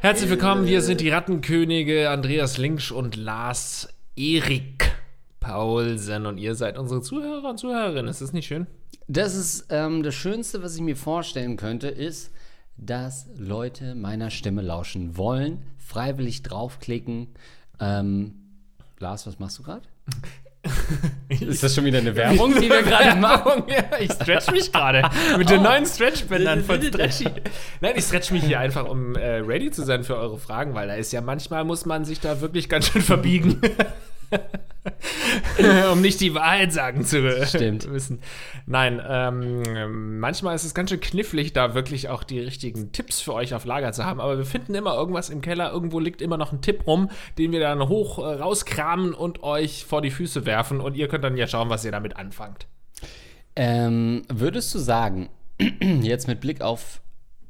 Herzlich willkommen, wir sind die Rattenkönige Andreas Linksch und Lars Erik Paulsen und ihr seid unsere Zuhörer und Zuhörerinnen. Ist das nicht schön? Das ist ähm, das Schönste, was ich mir vorstellen könnte, ist, dass Leute meiner Stimme lauschen wollen, freiwillig draufklicken. Ähm, Lars, was machst du gerade? Ist das schon wieder eine Werbung, die wir gerade machen? ja, ich stretch mich gerade mit den neuen Stretchbändern von Stretchy. Nein, ich stretch mich hier einfach, um äh, ready zu sein für eure Fragen, weil da ist ja manchmal muss man sich da wirklich ganz schön verbiegen. um nicht die Wahrheit sagen zu Stimmt. müssen. Nein, ähm, manchmal ist es ganz schön knifflig, da wirklich auch die richtigen Tipps für euch auf Lager zu haben. Aber wir finden immer irgendwas im Keller. Irgendwo liegt immer noch ein Tipp rum, den wir dann hoch äh, rauskramen und euch vor die Füße werfen. Und ihr könnt dann ja schauen, was ihr damit anfangt. Ähm, würdest du sagen, jetzt mit Blick auf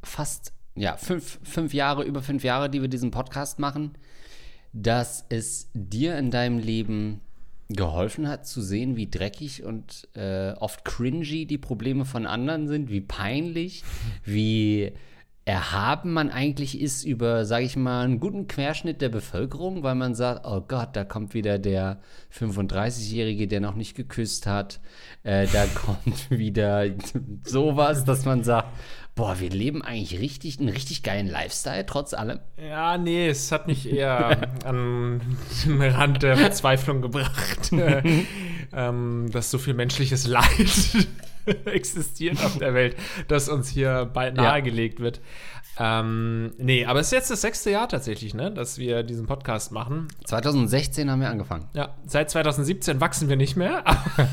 fast ja, fünf, fünf Jahre, über fünf Jahre, die wir diesen Podcast machen, dass es dir in deinem Leben geholfen hat zu sehen, wie dreckig und äh, oft cringy die Probleme von anderen sind, wie peinlich, wie erhaben man eigentlich ist über, sage ich mal, einen guten Querschnitt der Bevölkerung, weil man sagt, oh Gott, da kommt wieder der 35-Jährige, der noch nicht geküsst hat, äh, da kommt wieder sowas, dass man sagt, boah, wir leben eigentlich richtig, einen richtig geilen Lifestyle, trotz allem. Ja, nee, es hat mich eher an den Rand der Verzweiflung gebracht, äh, ähm, dass so viel menschliches Leid existiert auf der Welt, das uns hier bald nahegelegt wird. Ähm, nee, aber es ist jetzt das sechste Jahr tatsächlich, ne, dass wir diesen Podcast machen. 2016 haben wir angefangen. Ja, seit 2017 wachsen wir nicht mehr.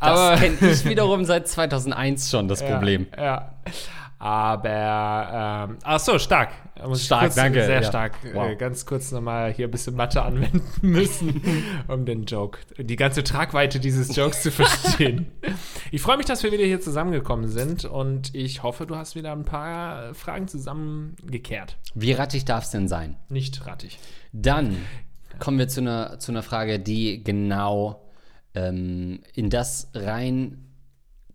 das kenne ich wiederum seit 2001 schon, das Problem. Ja. Aber, ähm, ach so, stark. Stark, kurz, danke. Sehr ja. stark. Wow. Äh, ganz kurz nochmal hier ein bisschen Mathe anwenden müssen, um den Joke, die ganze Tragweite dieses Jokes zu verstehen. Ich freue mich, dass wir wieder hier zusammengekommen sind und ich hoffe, du hast wieder ein paar Fragen zusammengekehrt. Wie rattig darf es denn sein? Nicht rattig. Dann kommen wir zu einer, zu einer Frage, die genau ähm, in das rein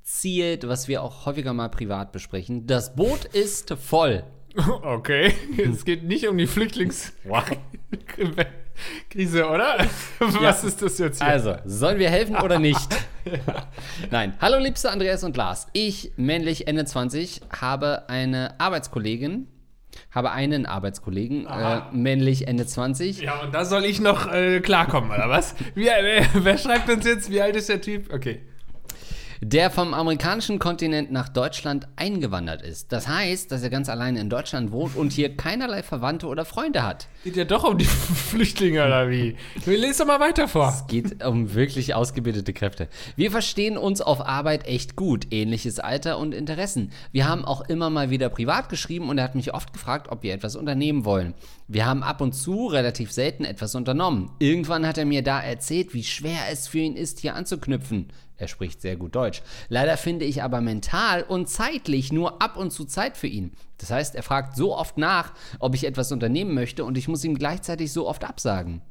zielt, was wir auch häufiger mal privat besprechen. Das Boot ist voll. Okay, es geht nicht um die Flüchtlingskrise, oder? Was ja. ist das jetzt hier? Also, sollen wir helfen oder nicht? Nein. Hallo, liebste Andreas und Lars. Ich, männlich Ende 20, habe eine Arbeitskollegin, habe einen Arbeitskollegen, äh, männlich Ende 20. Ja, und da soll ich noch äh, klarkommen, oder was? Wie, äh, wer schreibt uns jetzt, wie alt ist der Typ? Okay der vom amerikanischen Kontinent nach Deutschland eingewandert ist. Das heißt, dass er ganz alleine in Deutschland wohnt und hier keinerlei Verwandte oder Freunde hat. Geht ja doch um die Flüchtlinge oder wie? Lest doch mal weiter vor. Es geht um wirklich ausgebildete Kräfte. Wir verstehen uns auf Arbeit echt gut, ähnliches Alter und Interessen. Wir haben auch immer mal wieder privat geschrieben und er hat mich oft gefragt, ob wir etwas unternehmen wollen. Wir haben ab und zu relativ selten etwas unternommen. Irgendwann hat er mir da erzählt, wie schwer es für ihn ist, hier anzuknüpfen. Er spricht sehr gut Deutsch. Leider finde ich aber mental und zeitlich nur ab und zu Zeit für ihn. Das heißt, er fragt so oft nach, ob ich etwas unternehmen möchte und ich muss ihm gleichzeitig so oft absagen.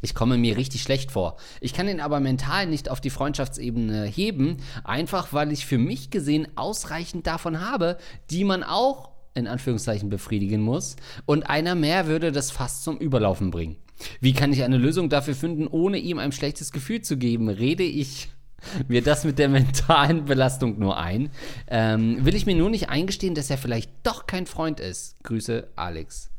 Ich komme mir richtig schlecht vor. Ich kann ihn aber mental nicht auf die Freundschaftsebene heben, einfach weil ich für mich gesehen ausreichend davon habe, die man auch in Anführungszeichen befriedigen muss. Und einer mehr würde das fast zum Überlaufen bringen. Wie kann ich eine Lösung dafür finden, ohne ihm ein schlechtes Gefühl zu geben? Rede ich mir das mit der mentalen Belastung nur ein. Ähm, will ich mir nur nicht eingestehen, dass er vielleicht doch kein Freund ist. Grüße, Alex.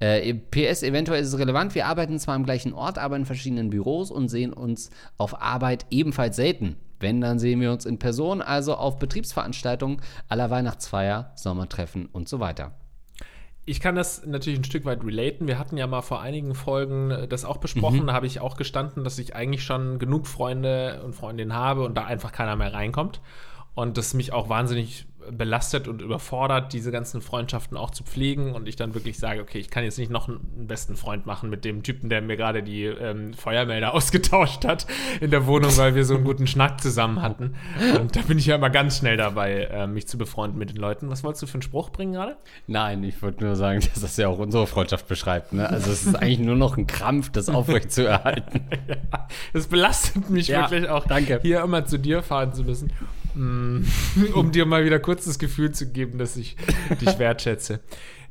Äh, PS, eventuell ist es relevant. Wir arbeiten zwar am gleichen Ort, aber in verschiedenen Büros und sehen uns auf Arbeit ebenfalls selten. Wenn, dann sehen wir uns in Person, also auf Betriebsveranstaltungen aller Weihnachtsfeier, Sommertreffen und so weiter ich kann das natürlich ein Stück weit relaten. Wir hatten ja mal vor einigen Folgen äh, das auch besprochen. Mhm. Da habe ich auch gestanden, dass ich eigentlich schon genug Freunde und Freundinnen habe und da einfach keiner mehr reinkommt. Und das mich auch wahnsinnig belastet und überfordert, diese ganzen Freundschaften auch zu pflegen und ich dann wirklich sage, okay, ich kann jetzt nicht noch einen besten Freund machen mit dem Typen, der mir gerade die ähm, Feuermelder ausgetauscht hat in der Wohnung, weil wir so einen guten Schnack zusammen hatten. Und da bin ich ja immer ganz schnell dabei, äh, mich zu befreunden mit den Leuten. Was wolltest du für einen Spruch bringen gerade? Nein, ich wollte nur sagen, dass das ja auch unsere Freundschaft beschreibt. Ne? Also es ist eigentlich nur noch ein Krampf, das aufrecht zu erhalten. ja, es belastet mich Ja, wirklich auch, danke. hier immer zu dir fahren zu müssen, um dir mal wieder kurz das Gefühl zu geben, dass ich dich wertschätze.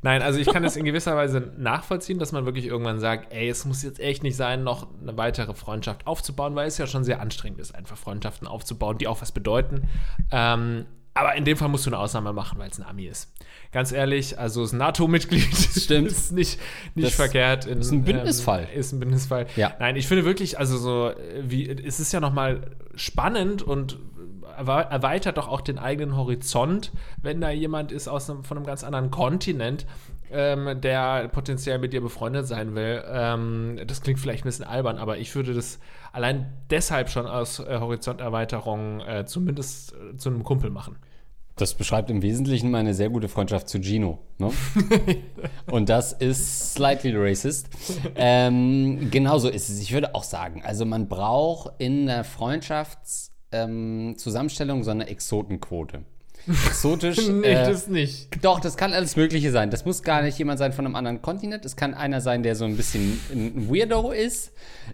Nein, also ich kann es in gewisser Weise nachvollziehen, dass man wirklich irgendwann sagt, ey, es muss jetzt echt nicht sein, noch eine weitere Freundschaft aufzubauen, weil es ja schon sehr anstrengend ist, einfach Freundschaften aufzubauen, die auch was bedeuten. Ähm, aber in dem Fall musst du eine Ausnahme machen, weil es ein Ami ist. Ganz ehrlich, also ist ein NATO-Mitglied. Stimmt. ist nicht, nicht Das verkehrt. In, ist ein Bündnisfall. Ähm, ist ein Bündnisfall. Ja. Nein, ich finde wirklich, also so, äh, wie, es ist ja nochmal spannend und erweitert doch auch den eigenen Horizont, wenn da jemand ist aus einem, von einem ganz anderen Kontinent, ähm, der potenziell mit dir befreundet sein will. Ähm, das klingt vielleicht ein bisschen albern, aber ich würde das allein deshalb schon aus äh, Horizonterweiterung äh, zumindest äh, zu einem Kumpel machen. Das beschreibt im Wesentlichen meine sehr gute Freundschaft zu Gino. Ne? Und das ist slightly racist. Ähm, genauso ist es. Ich würde auch sagen, also man braucht in der Freundschaftszusammenstellung ähm, Zusammenstellung so eine Exotenquote. Exotisch. nee, äh, das nicht. Doch, das kann alles Mögliche sein. Das muss gar nicht jemand sein von einem anderen Kontinent. Es kann einer sein, der so ein bisschen ein Weirdo ist.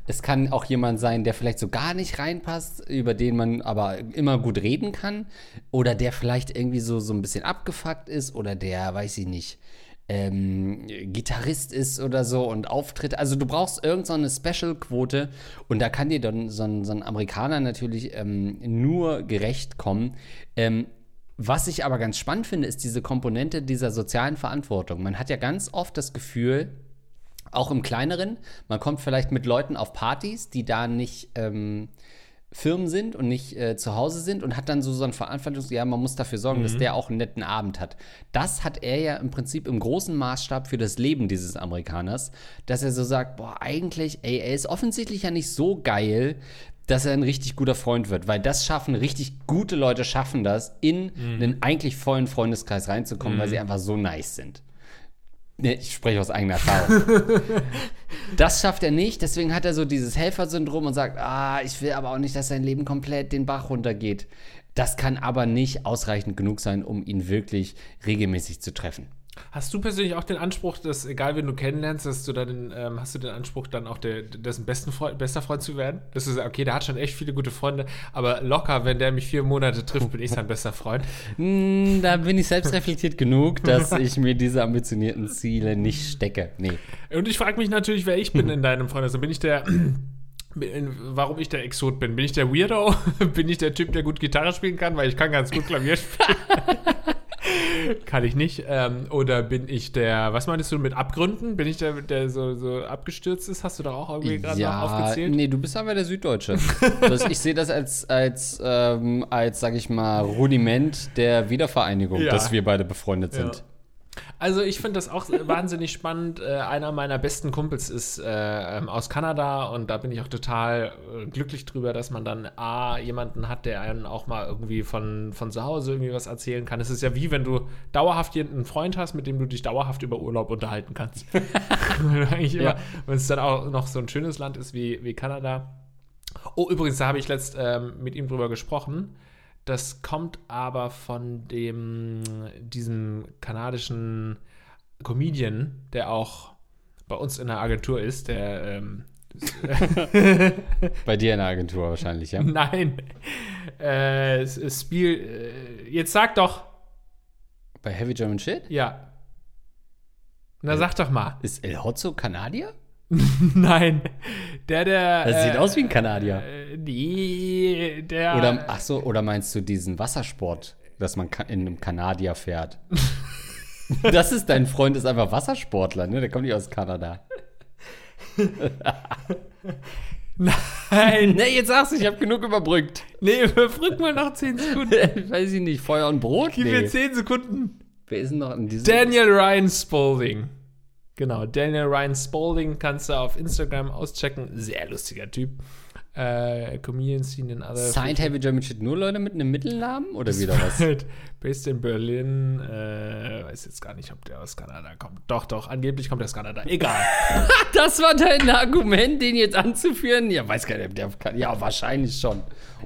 Es kann auch jemand sein, der vielleicht so gar nicht reinpasst, über den man aber immer gut reden kann. Oder der vielleicht irgendwie so, so ein bisschen abgefuckt ist. Oder der, weiß ich nicht, ähm, Gitarrist ist oder so und auftritt. Also du brauchst irgendeine so Special-Quote und da kann dir dann so ein, so ein Amerikaner natürlich ähm, nur gerecht kommen. Ähm, was ich aber ganz spannend finde, ist diese Komponente dieser sozialen Verantwortung. Man hat ja ganz oft das Gefühl, auch im Kleineren, man kommt vielleicht mit Leuten auf Partys, die da nicht ähm, Firmen sind und nicht äh, zu Hause sind und hat dann so, so ein Verantwortungs... Ja, man muss dafür sorgen, dass der auch einen netten Abend hat. Das hat er ja im Prinzip im großen Maßstab für das Leben dieses Amerikaners, dass er so sagt, boah, eigentlich, ey, er ist offensichtlich ja nicht so geil, dass er ein richtig guter Freund wird, weil das schaffen, richtig gute Leute schaffen das, in einen eigentlich vollen Freundeskreis reinzukommen, weil sie einfach so nice sind. Nee, ich spreche aus eigener Erfahrung. das schafft er nicht, deswegen hat er so dieses Helfersyndrom und sagt, ah, ich will aber auch nicht, dass sein Leben komplett den Bach runtergeht. Das kann aber nicht ausreichend genug sein, um ihn wirklich regelmäßig zu treffen. Hast du persönlich auch den Anspruch, dass, egal wen du kennenlernst, dass du dann, ähm, hast du den Anspruch, dann auch der, dessen besten Freund, bester Freund zu werden? Das ist, okay, der hat schon echt viele gute Freunde, aber locker, wenn der mich vier Monate trifft, bin ich sein bester Freund. Hm, da bin ich selbst reflektiert genug, dass ich mir diese ambitionierten Ziele nicht stecke. Nee. Und ich frage mich natürlich, wer ich bin in deinem Freundes. Bin ich der, warum ich der Exot bin? Bin ich der Weirdo? bin ich der Typ, der gut Gitarre spielen kann? Weil ich kann ganz gut Klavier spielen. kann ich nicht. Ähm, oder bin ich der, was meinst du mit Abgründen? Bin ich der, der so, so abgestürzt ist? Hast du doch auch irgendwie gerade noch aufgezählt? nee, du bist aber der Süddeutsche. das, ich sehe das als, als, ähm, als, sag ich mal, Rudiment der Wiedervereinigung, Ja. dass wir beide befreundet sind. Ja. Also ich finde das auch wahnsinnig spannend. Äh, einer meiner besten Kumpels ist äh, ähm, aus Kanada und da bin ich auch total äh, glücklich drüber, dass man dann A, jemanden hat, der einen auch mal irgendwie von, von zu Hause irgendwie was erzählen kann. Es ist ja wie, wenn du dauerhaft einen Freund hast, mit dem du dich dauerhaft über Urlaub unterhalten kannst. Ja. wenn es dann auch noch so ein schönes Land ist wie, wie Kanada. Oh, übrigens, da habe ich letzt ähm, mit ihm drüber gesprochen. Das kommt aber von dem, diesem kanadischen Comedian, der auch bei uns in der Agentur ist, der, ähm, Bei dir in der Agentur wahrscheinlich, ja? nein, äh, Spiel, äh, jetzt sag doch, Bei Heavy German Shit? ja. Na, sag doch mal. Ist El Hotzo Kanadier? Nein, der, der. Das sieht äh, aus wie ein Kanadier. Nee, der. Oder, ach so, oder meinst du diesen Wassersport, dass man in einem Kanadier fährt? das ist dein Freund, ist einfach Wassersportler, ne? Der kommt nicht aus Kanada. Nein, Ne, jetzt sagst du, ich habe genug überbrückt. nee, überbrück mal noch 10 Sekunden. Weiß ich nicht, Feuer und Brot? Gib Nee. mir 10 Sekunden. Wer ist denn noch in diesem? Daniel Ryan Spalding. Genau, Daniel Ryan Spalding kannst du auf Instagram auschecken. Sehr lustiger Typ. Äh, Comedians seen in other Signed Heavy German Shit nur Leute mit einem Mittelnamen oder wieder was? Based in Berlin. Äh, weiß jetzt gar nicht, ob der aus Kanada kommt. Doch, doch, angeblich kommt er aus Kanada. Egal. Das war dein Argument, den jetzt anzuführen? Ja, weiß gar nicht, ob der kann. Ja, wahrscheinlich schon.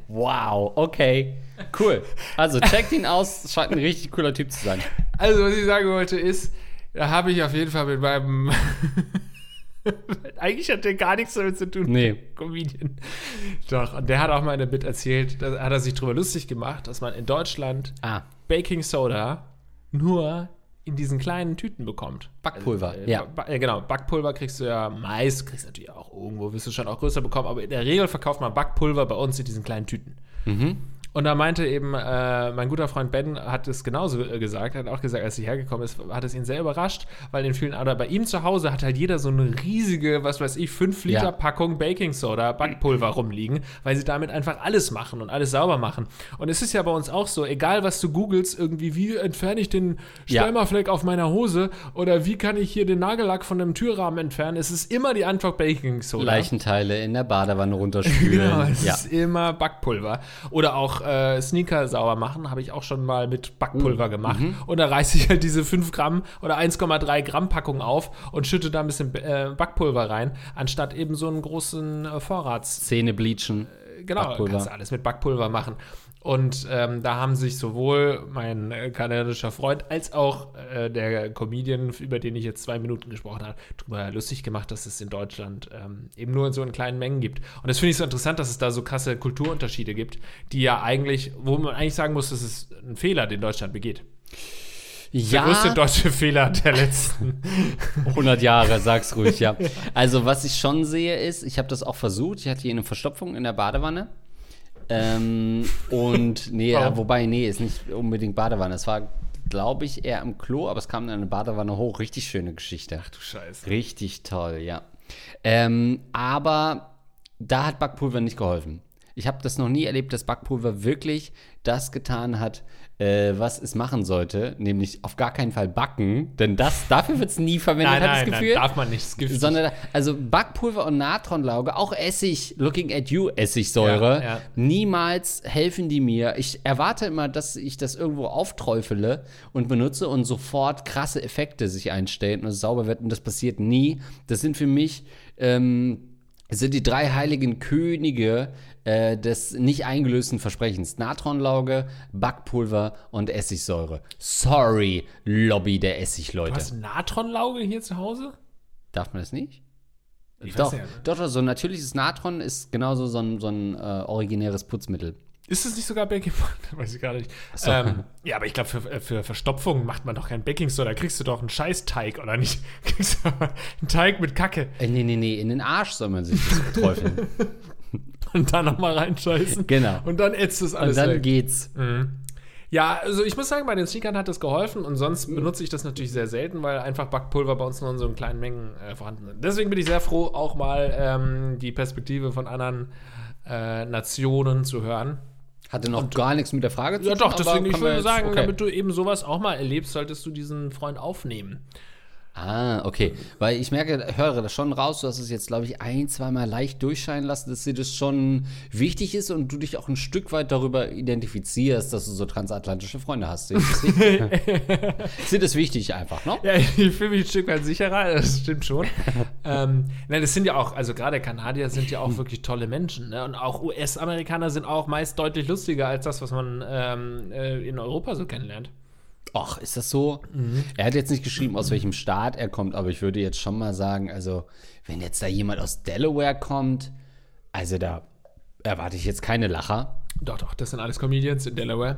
Wow, okay. Cool. Also checkt ihn aus, scheint ein richtig cooler Typ zu sein. Also, was ich sagen wollte, ist, da habe ich auf jeden Fall mit meinem. Eigentlich hat der gar nichts damit zu tun. Nee. Comedian. Doch, und der hat auch mal in einem Bit erzählt, da hat er sich drüber lustig gemacht, dass man in Deutschland Ah, Baking Soda nur in diesen kleinen Tüten bekommt. Backpulver, Also, äh, ja. Ba äh, genau, Backpulver kriegst du ja meist, kriegst du natürlich auch irgendwo, wirst du schon auch größer bekommen, aber in der Regel verkauft man Backpulver bei uns in diesen kleinen Tüten. Mhm. Und da meinte eben, äh, mein guter Freund Ben hat es genauso äh, gesagt, hat auch gesagt, als sie hergekommen ist, hat es ihn sehr überrascht, weil in vielen, oder bei ihm zu Hause hat halt jeder so eine riesige, was weiß ich, 5 Liter Ja. Packung Baking Soda, Backpulver rumliegen, weil sie damit einfach alles machen und alles sauber machen. Und es ist ja bei uns auch so, egal was du googelst, irgendwie, wie entferne ich den Ja. Spermafleck auf meiner Hose oder wie kann ich hier den Nagellack von dem Türrahmen entfernen, es ist immer die Antwort Baking Soda. Leichenteile in der Badewanne runterspülen. Genau, es ja. ist immer Backpulver. Oder auch äh, Sneaker sauber machen, habe ich auch schon mal mit Backpulver Mm, gemacht. mhm. Und da reiße ich halt diese 5 Gramm oder 1,3 Gramm Packung auf und schütte da ein bisschen äh, Backpulver rein, anstatt eben so einen großen äh, Vorrats. Zähne bleachen. Genau, Backpulver. kannst du alles mit Backpulver machen. Und ähm, da haben sich sowohl mein äh, kanadischer Freund als auch äh, der Comedian, über den ich jetzt zwei Minuten gesprochen habe, darüber lustig gemacht, dass es in Deutschland ähm, eben nur in so in kleinen Mengen gibt. Und das finde ich so interessant, dass es da so krasse Kulturunterschiede gibt, die ja eigentlich, wo man eigentlich sagen muss, das ist ein Fehler, den Deutschland begeht. Der größte Ja, deutsche Fehler der letzten. 100 Jahre, sag's ruhig, ja. Also, was ich schon sehe, ist, ich habe das auch versucht. Ich hatte hier eine Verstopfung in der Badewanne. Ähm, und, nee, ja, wobei, nee, ist nicht unbedingt Badewanne. Es war, glaube ich, eher im Klo, aber es kam in eine Badewanne hoch. Richtig schöne Geschichte. Du Scheiße. Richtig toll, ja. Ähm, aber da hat Backpulver nicht geholfen. Ich habe das noch nie erlebt, dass Backpulver wirklich das getan hat, äh, was es machen sollte, nämlich auf gar keinen Fall backen, denn das dafür wird es nie verwendet, Nein, nein, ich das nein, Gefühl. darf man nicht. Giftig. sondern also Backpulver und Natronlauge, auch Essig, Looking at You Essigsäure, Ja, ja. niemals helfen die mir. Ich erwarte immer, dass ich das irgendwo aufträufele und benutze und sofort krasse Effekte sich einstellen und es sauber wird und das passiert nie. Das sind für mich ähm, sind die drei heiligen Könige äh, des nicht eingelösten Versprechens. Natronlauge, Backpulver und Essigsäure. Sorry, Lobby der du Essigleute. hast Natronlauge hier zu Hause? Darf man das nicht? Ich Doch, nicht. doch, doch, so ein natürliches Natron ist genauso so ein, so ein äh, originäres Putzmittel. Ist es nicht sogar Baking Soda? Weiß ich gar nicht. Ähm, ja, aber ich glaube, für, für Verstopfung macht man doch kein Baking Soda. Da kriegst du doch einen Scheißteig, oder nicht? Kriegst du einen Teig mit Kacke Äh, nee, nee, nee, in den Arsch soll man sich das träufeln. und dann nochmal reinscheißen. Genau. Und dann ätzt es Und alles dann weg. geht's. Ja, also ich muss sagen, bei den Sneakern hat das geholfen und sonst benutze ich das natürlich sehr selten, weil einfach Backpulver bei uns nur in so kleinen Mengen äh, vorhanden sind. Deswegen bin ich sehr froh, auch mal ähm, die Perspektive von anderen äh, Nationen zu hören. Hatte noch gar nichts mit der Frage zu Ja, tun. doch, aber deswegen, ich würde sagen, okay. damit du eben sowas auch mal erlebst, solltest du diesen Freund aufnehmen. Ah, okay. Weil ich merke, höre das schon raus, du hast es jetzt, glaube ich, ein, zweimal leicht durchscheinen lassen, dass dir das schon wichtig ist und du dich auch ein Stück weit darüber identifizierst, dass du so transatlantische Freunde hast. Sehe ich das wichtig einfach, ne? Ja, ich fühle mich ein Stück weit sicherer, das stimmt schon. ähm, nein, das sind ja auch, also gerade Kanadier sind ja auch wirklich tolle Menschen. Ne? Und auch US-Amerikaner sind auch meist deutlich lustiger als das, was man ähm, äh, in Europa so kennenlernt. Ach, ist das so? Er hat jetzt nicht geschrieben, aus welchem Staat er kommt, aber ich würde jetzt schon mal sagen, also, wenn jetzt da jemand aus Delaware kommt, also da erwarte ich jetzt keine Lacher. Doch, doch, das sind alles Comedians in Delaware.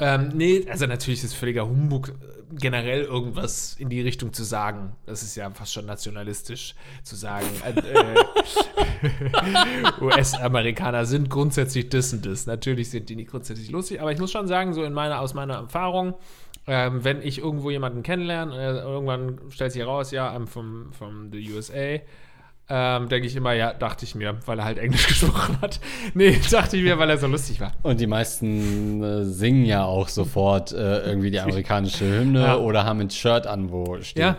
Ähm, nee, also natürlich ist völliger Humbug, äh, generell irgendwas in die Richtung zu sagen. Das ist ja fast schon nationalistisch zu sagen. Äh, US-Amerikaner sind grundsätzlich das und das. Natürlich sind die nicht grundsätzlich lustig, aber ich muss schon sagen, so in meiner, aus meiner Erfahrung, ähm, wenn ich irgendwo jemanden kennenlerne, äh, irgendwann stellt sich heraus, ja, I'm from, from the USA, ähm, denke ich immer, ja, dachte ich mir, weil er halt Englisch gesprochen hat. Nee, dachte ich mir, weil er so lustig war. Und die meisten äh, singen ja auch sofort äh, irgendwie die amerikanische Hymne Ja. oder haben ein Shirt an, wo steht. Ja.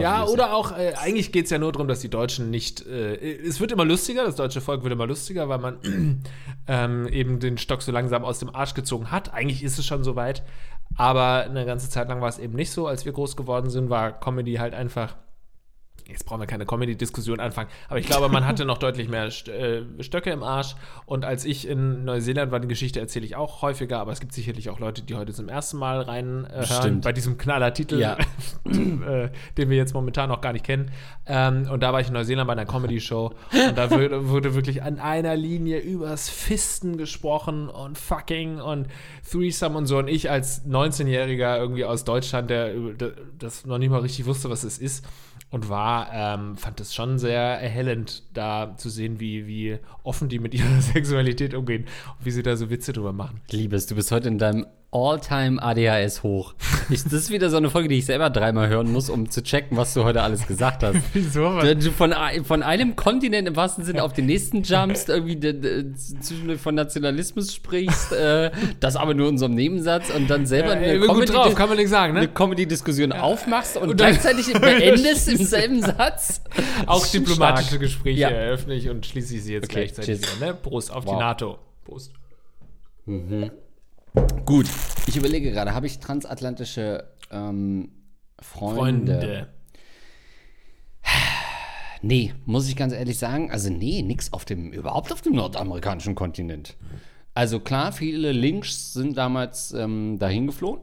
Ja, music. oder auch, äh, eigentlich geht es ja nur darum, dass die Deutschen nicht, äh, es wird immer lustiger, das deutsche Volk wird immer lustiger, weil man ähm, eben den Stock so langsam aus dem Arsch gezogen hat. Eigentlich ist es schon soweit, aber eine ganze Zeit lang war es eben nicht so. Als wir groß geworden sind, war Comedy halt einfach, jetzt brauchen wir keine Comedy-Diskussion anfangen, aber ich glaube, man hatte noch deutlich mehr äh, Stöcke im Arsch. Und als ich in Neuseeland war, die Geschichte erzähle ich auch häufiger, aber es gibt sicherlich auch Leute, die heute zum ersten Mal rein äh, hören, Stimmt. bei diesem Knallertitel, Ja. äh, den wir jetzt momentan noch gar nicht kennen. Ähm, und da war ich in Neuseeland bei einer Comedy-Show und da wurde, wirklich an einer Linie übers Fisten gesprochen und fucking und Threesome und so. Und ich als 19-Jähriger irgendwie aus Deutschland, der das noch nicht mal richtig wusste, was es ist, und war, ähm, fand es schon sehr erhellend, da zu sehen, wie, wie offen die mit ihrer Sexualität umgehen und wie sie da so Witze drüber machen. Liebes, du bist heute in deinem All-Time ADHS hoch. Ich, das ist wieder so eine Folge, die ich selber dreimal hören muss, um zu checken, was du heute alles gesagt hast. Wieso? Du du von, von einem Kontinent im wahrsten Sinne auf den nächsten jumpst, irgendwie zwischendurch von Nationalismus sprichst, äh, das aber nur in so einem Nebensatz und dann selber Äh, eine gut Comedy- drauf, kann man nicht sagen, ne? eine Comedy-Diskussion aufmachst und, Und gleichzeitig beendest im selben Satz. Auch diplomatische stark. Gespräche Ja. eröffne ich und schließe ich sie jetzt Okay, gleichzeitig ne? Prost auf die Wow. NATO. Prost. Gut, ich überlege gerade, habe ich transatlantische ähm, Freunde? Freunde. Nee, muss ich ganz ehrlich sagen. Also nee, nix auf dem, überhaupt auf dem nordamerikanischen Kontinent. Also klar, viele Links sind damals ähm, dahin geflohen.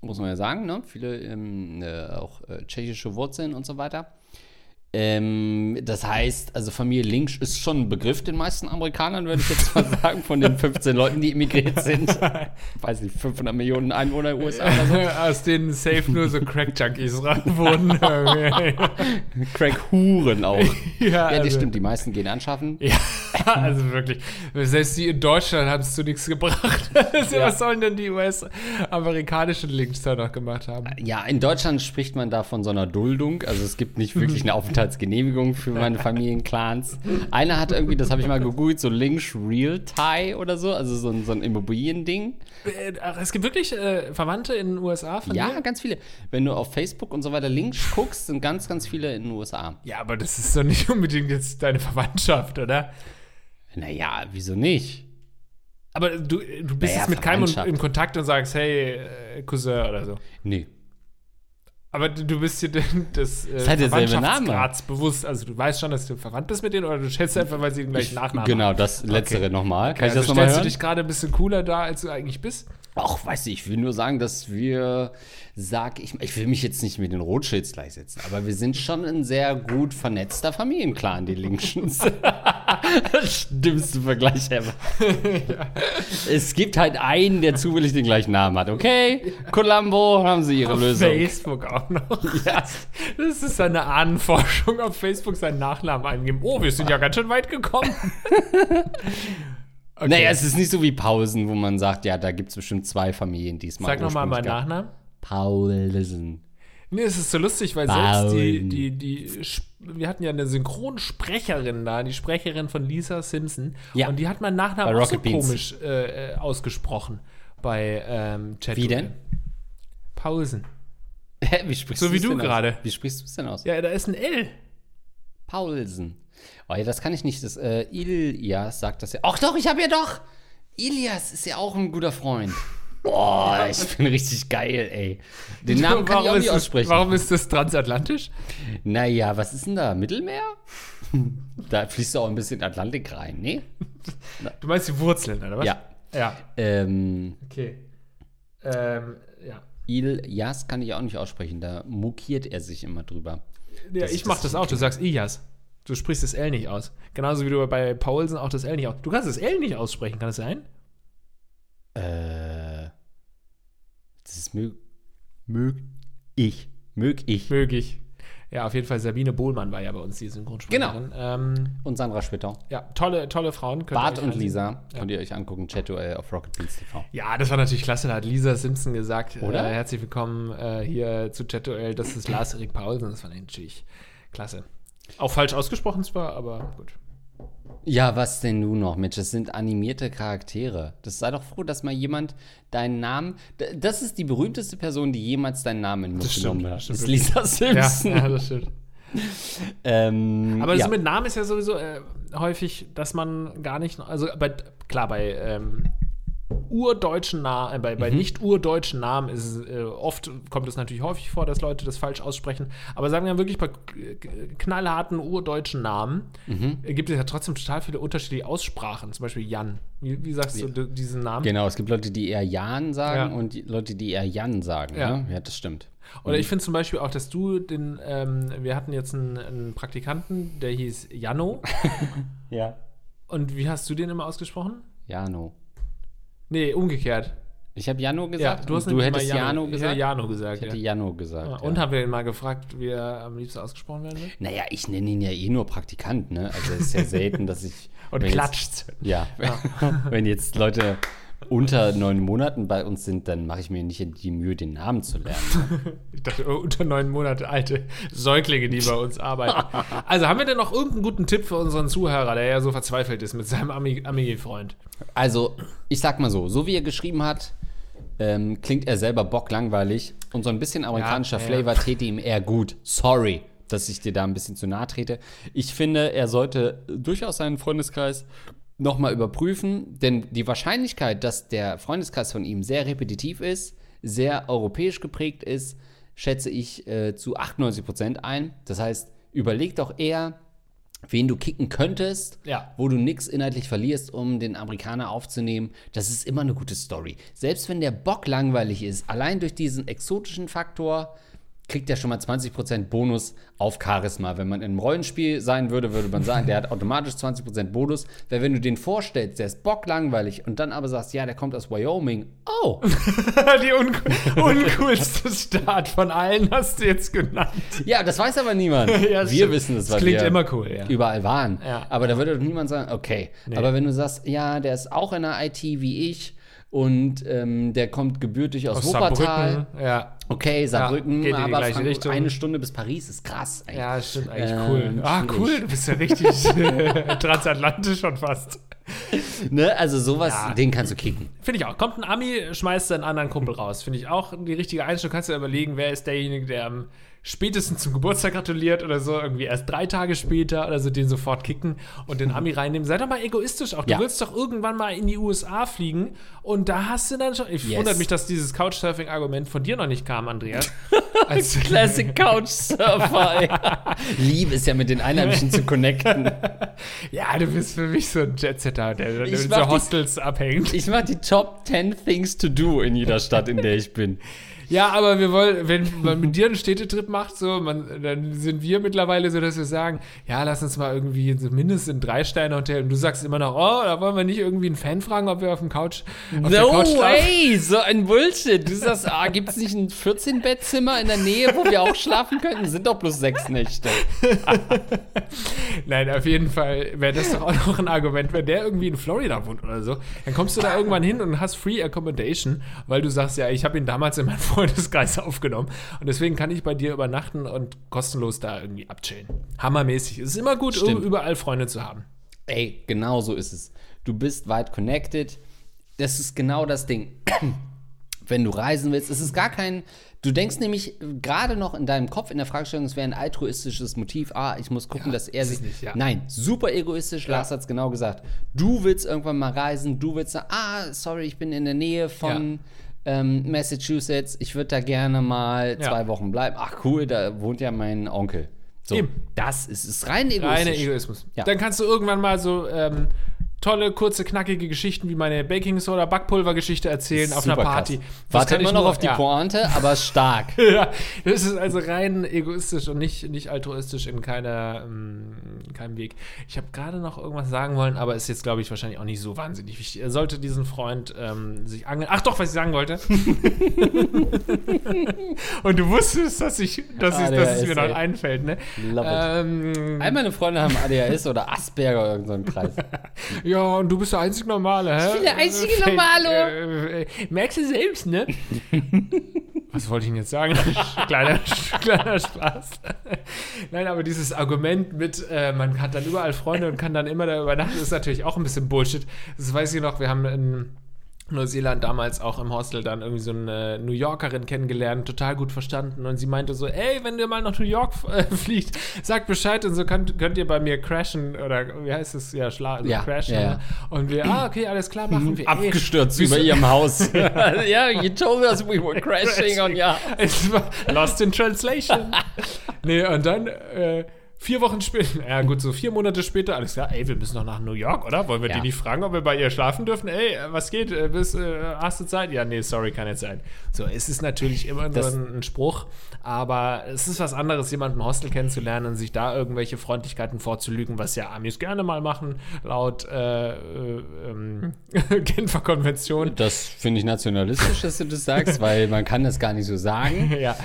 Muss man ja sagen, ne? Viele ähm, äh, auch äh, tschechische Wurzeln und so weiter. Ähm, das heißt, also Familie Lynch ist schon ein Begriff den meisten Amerikanern, würde ich jetzt mal sagen, von den 15 Leuten, die emigriert sind. Weiß nicht, 500 Millionen Einwohner in den USA oder so. Aus denen safe nur so Crack-Junkies ran wurden. Crack-Huren auch. ja, Ja, also, das stimmt, die meisten gehen anschaffen. Ja, also wirklich. Selbst die in Deutschland haben es zu nichts gebracht. Also, Ja. Was sollen denn die US-amerikanischen Links da noch gemacht haben? Ja, in Deutschland spricht man da von so einer Duldung. Also es gibt nicht wirklich eine Aufenthaltsgenehmigung für meine Familienclans. Einer hat irgendwie, das habe ich mal gegoogelt, so Lynch Realty oder so, also so ein, so ein Immobiliending. Äh, ach, Es gibt wirklich äh, Verwandte in den USA von Ja, dir? ganz viele. Wenn du auf Facebook und so weiter Lynch guckst, sind ganz, ganz viele in den USA. Ja, aber das ist doch nicht unbedingt jetzt deine Verwandtschaft, oder? Naja, wieso nicht? Aber du, du bist Naja, jetzt mit keinem im Kontakt und sagst, hey, äh, Cousin oder so. Nee. Aber du bist dir denn des äh, Das hat Verwandtschaftsgrads bewusst. Also du weißt schon, dass du verwandt bist mit denen oder du schätzt einfach, weil sie den gleichen Nachnamen Genau, haben. das letztere Okay. nochmal. Kann also ich das nochmal stellst hören? du dich gerade ein bisschen cooler da, als du eigentlich bist? Ach, weißt du, ich will nur sagen, dass wir, sag ich, ich will mich jetzt nicht mit den Rothschilds gleichsetzen, aber wir sind schon ein sehr gut vernetzter Familienclan, die Linkschens. Stimmste Vergleich ever. Es gibt halt einen, der zufällig den gleichen Namen hat, okay? Columbo, haben sie ihre Lösung. Facebook auch noch. Ja. Das ist eine Ahnenforschung auf Facebook seinen Nachnamen eingeben. Oh, wir sind ja ganz schön weit gekommen. Okay. Naja, es ist nicht so wie Pausen, wo man sagt, ja, da gibt es bestimmt zwei Familien, die es mal Sag nochmal meinen gab. Nachnamen. Paulsen. Nee, es ist so lustig, weil selbst die, die, die, wir hatten ja eine Synchronsprecherin da, die Sprecherin von Lisa Simpson. Ja. Und die hat meinen Nachnamen auch so Beans. komisch äh, äh, ausgesprochen bei ähm, Chat. Wie denn? Pausen. Hä, wie sprichst So wie du gerade. Wie sprichst du es denn aus? Ja, da ist ein L. Paulsen. Oh ja, das kann ich nicht. Das, äh, Ilias sagt das ja. Ach doch, ich habe ja doch. Ilias ist ja auch ein guter Freund. Boah, ich bin richtig geil, ey. Den Namen kann ich auch nicht aussprechen. warum ist das transatlantisch? Naja, was ist denn da? Mittelmeer? da fließt auch ein bisschen Atlantik rein, ne? Du meinst die Wurzeln, oder was? Ja. Ja, Ähm, okay. Ähm, ja. Ilias kann ich auch nicht aussprechen. Da mokiert er sich immer drüber. Ja, ich ich mach das das auch. Du sagst Ilias. Du sprichst das L nicht aus. Genauso wie du bei Paulsen auch das L nicht aus. Du kannst das L nicht aussprechen, kann das sein? Äh, das ist mög, mög ich. Mög ich. Möglich. Ja, auf jeden Fall. Sabine Bohlmann war ja bei uns die Synchronsprecherin. Genau. Ähm, Und Sandra Schwitter. ja, tolle, tolle Frauen. Könnt Bart und. Lisa könnt ihr euch angucken. Chat-Duell auf Rocket Beans TV. Ja, das war natürlich klasse. Da hat Lisa Simpson gesagt, Oder? Äh, herzlich willkommen äh, hier zu Chat-Duell. Das ist Lars Erik Paulsen. Das war natürlich klasse. Auch falsch ausgesprochen zwar, aber gut. Ja, was denn nun noch, Mensch? Das sind animierte Charaktere. Das sei doch froh, dass mal jemand deinen Namen. Das ist die berühmteste Person, die jemals deinen Namen in den Mund Das genommen stimmt, hat. das ist Lisa Ja, Simpson. ja, das stimmt. Ähm, Aber das ja. mit Namen ist ja sowieso äh, häufig, dass man gar nicht, also bei, klar, bei ähm, urdeutschen Namen, äh, bei, Mhm. bei nicht urdeutschen Namen ist es, äh, oft, kommt es natürlich häufig vor, dass Leute das falsch aussprechen. Aber sagen wir wirklich bei knallharten urdeutschen Namen Mhm. äh, gibt es ja trotzdem total viele unterschiedliche Aussprachen. Zum Beispiel Jan. Wie, wie sagst du d- diesen Namen? Genau, es gibt Leute, die eher Jan sagen Ja. und die Leute, die eher Jan sagen. Ja. Ja, ja das stimmt. Oder ich finde zum Beispiel auch, dass du den, ähm, wir hatten jetzt einen, einen Praktikanten, der hieß Jano. Ja. Und wie hast du den immer ausgesprochen? Jano. Nee, umgekehrt. Ich habe Jano gesagt. du hast du hättest Jano, Ich gesagt. hätte Jano gesagt. ich hätte ja. Jano gesagt. Ja, ja. Und haben wir ihn mal gefragt, wie er am liebsten ausgesprochen werden will? Naja, ich nenne ihn ja eh nur Praktikant, ne? Also es ist ja selten, dass ich. Und wenn jetzt- klatscht. Ja. wenn jetzt Leute unter neun Monaten bei uns sind, dann mache ich mir nicht die Mühe, den Namen zu lernen. Ich dachte, oh, unter neun Monate alte Säuglinge, die bei uns arbeiten. Also haben wir denn noch irgendeinen guten Tipp für unseren Zuhörer, der ja so verzweifelt ist mit seinem Ami- Ami-Freund? Also, ich sag mal so, so wie er geschrieben hat, ähm, klingt er selber bocklangweilig und so ein bisschen amerikanischer Ja, ja. Flavor täte ihm eher gut. Sorry, dass ich dir da ein bisschen zu nahe trete. Ich finde, er sollte durchaus seinen Freundeskreis nochmal überprüfen, denn die Wahrscheinlichkeit, dass der Freundeskreis von ihm sehr repetitiv ist, sehr europäisch geprägt ist, schätze ich äh, zu 98 Prozent ein. Das heißt, überleg doch eher, wen du kicken könntest, Ja. wo du nichts inhaltlich verlierst, um den Amerikaner aufzunehmen. Das ist immer eine gute Story. Selbst wenn der Bock langweilig ist, allein durch diesen exotischen Faktor kriegt er schon mal 20% Bonus auf Charisma. Wenn man in einem Rollenspiel sein würde, würde man sagen, der hat automatisch 20% Bonus. Weil wenn du den vorstellst, der ist bock langweilig und dann aber sagst, ja, der kommt aus Wyoming. Oh, Die un uncoolste Start von allen hast du jetzt genannt. ja, das weiß aber niemand. Ja, wir stimmt. wissen es, Das weil klingt wir immer cool, ja. überall waren. Ja. Aber da würde doch niemand sagen, okay. Aber wenn du sagst, ja, der ist auch in der IT wie ich und ähm, der kommt gebürtig aus, Aus Wuppertal. Saarbrücken. Ja. Okay, Saarbrücken, die aber Frankfurt, eine Stunde bis Paris ist krass. Ey. Ja, stimmt eigentlich Ähm, cool. Ah, cool, du bist ja richtig transatlantisch schon fast. Ne? Also sowas, Ja. den kannst du kicken. Finde ich auch. Kommt ein Ami, schmeißt einen anderen Kumpel raus. Finde ich auch die richtige Einstellung. Kannst du überlegen, wer ist derjenige, der am spätestens zum Geburtstag gratuliert oder so, irgendwie erst drei Tage später oder so, den sofort kicken und den Ami reinnehmen. Sei doch mal egoistisch auch. Du Ja. willst doch irgendwann mal in die USA fliegen und da hast du dann schon. Ich Yes. wundert mich, dass dieses Couchsurfing-Argument von dir noch nicht kam, Andreas. Als, Classic Couch Surfer. ey. Liebe ist ja mit den Einheimischen zu connecten. ja, du bist für mich so ein Jetsetter, der, mach so die- Hostels abhängt. Ich mache die Top 10 Things to do in jeder Stadt, in der ich bin. Ja, aber wir wollen, wenn man mit dir einen Städtetrip macht, so, man, dann sind wir mittlerweile so, dass wir sagen, ja, lass uns mal irgendwie so mindestens ein Drei-Sterne-Hotel. Und du sagst immer noch, oh, da wollen wir nicht irgendwie einen Fan fragen, ob wir auf dem Couch, auf der No Couch way, so ein Bullshit. Du sagst, ah, gibt es nicht ein 14-Bettzimmer in der Nähe, wo wir auch schlafen könnten? Sind doch bloß sechs Nächte. Nein, auf jeden Fall wäre das doch auch noch ein Argument, wenn der irgendwie in Florida wohnt oder so. Dann kommst du da irgendwann hin und hast Free Accommodation, weil du sagst, ja, ich habe ihn damals in meinen Freundeskreis aufgenommen und deswegen kann ich bei dir übernachten und kostenlos da irgendwie abchillen. Hammermäßig. Es ist immer gut, Stimmt. überall Freunde zu haben. Ey, genau so ist es. Du bist weit connected. Das ist genau das Ding. Wenn du reisen willst, es ist gar kein. Du denkst nämlich gerade noch in deinem Kopf in der Fragestellung, es wäre ein altruistisches Motiv. Ah, ich muss gucken, dass er sich. es nicht, ja. Nein, super egoistisch. Lars hat es genau gesagt. Du willst irgendwann mal reisen. Du willst sagen, ah, sorry, ich bin in der Nähe von ähm, Massachusetts. Ich würde da gerne mal Ja. zwei Wochen bleiben. Ach cool, da wohnt ja mein Onkel. So, Eben. das ist, ist rein egoistisch. Reiner Egoismus. Ja. Dann kannst du irgendwann mal so ähm, tolle, kurze, knackige Geschichten wie meine Baking Soda Backpulver Geschichte erzählen auf einer Party. Warte immer noch auf die ja. Pointe, aber stark. ja, das ist also rein egoistisch und nicht, nicht altruistisch in, keiner, in keinem Weg. Ich habe gerade noch irgendwas sagen wollen, aber ist jetzt, glaube ich, wahrscheinlich auch nicht so wahnsinnig wichtig. Er sollte diesen Freund ähm, sich angeln. Ach doch, was ich sagen wollte. und du wusstest, dass, ich, dass, ich, dass es mir noch einfällt, ne? Love it. Ähm, All meine Freunde haben ADHS oder Asperger oder irgendeinen Kreis. ja, und du bist der einzig Normale, hä? Ich bin der einzige Normalo. Äh, äh, merkst du selbst, ne? Was wollte ich denn jetzt sagen? kleiner, kleiner Spaß. Nein, aber dieses Argument mit, äh, man hat dann überall Freunde und kann dann immer da übernachten, ist natürlich auch ein bisschen Bullshit. Das weiß ich noch, wir haben in Neuseeland damals auch im Hostel dann irgendwie so eine New Yorkerin kennengelernt, total gut verstanden und sie meinte so, ey, wenn ihr mal nach New York äh, fliegt, sagt Bescheid und so könnt, könnt ihr bei mir crashen oder wie heißt es, ja, schla also Ja, crashen. ja, ja. ne? Und wir, ah, okay, alles klar, machen wir. Ey, Abgestürzt wieso- über ihrem Haus. ja, you told us we were crashing on ja. Es war Lost in Translation. nee, und dann äh, vier Wochen später, ja gut, so vier Monate später, alles klar, ey, wir müssen noch nach New York, oder? Wollen wir Ja. die nicht fragen, ob wir bei ihr schlafen dürfen? Ey, was geht? Äh, Bis, äh, hast du Zeit? Ja, nee, sorry, kann jetzt sein. So, es ist natürlich immer so Das- ein, ein Spruch, aber es ist was anderes, jemanden im Hostel kennenzulernen und sich da irgendwelche Freundlichkeiten vorzulügen, was ja Amis gerne mal machen, laut äh, äh, ähm, Genfer Konvention. Das finde ich nationalistisch, dass du das sagst, weil man kann das gar nicht so sagen. Ja,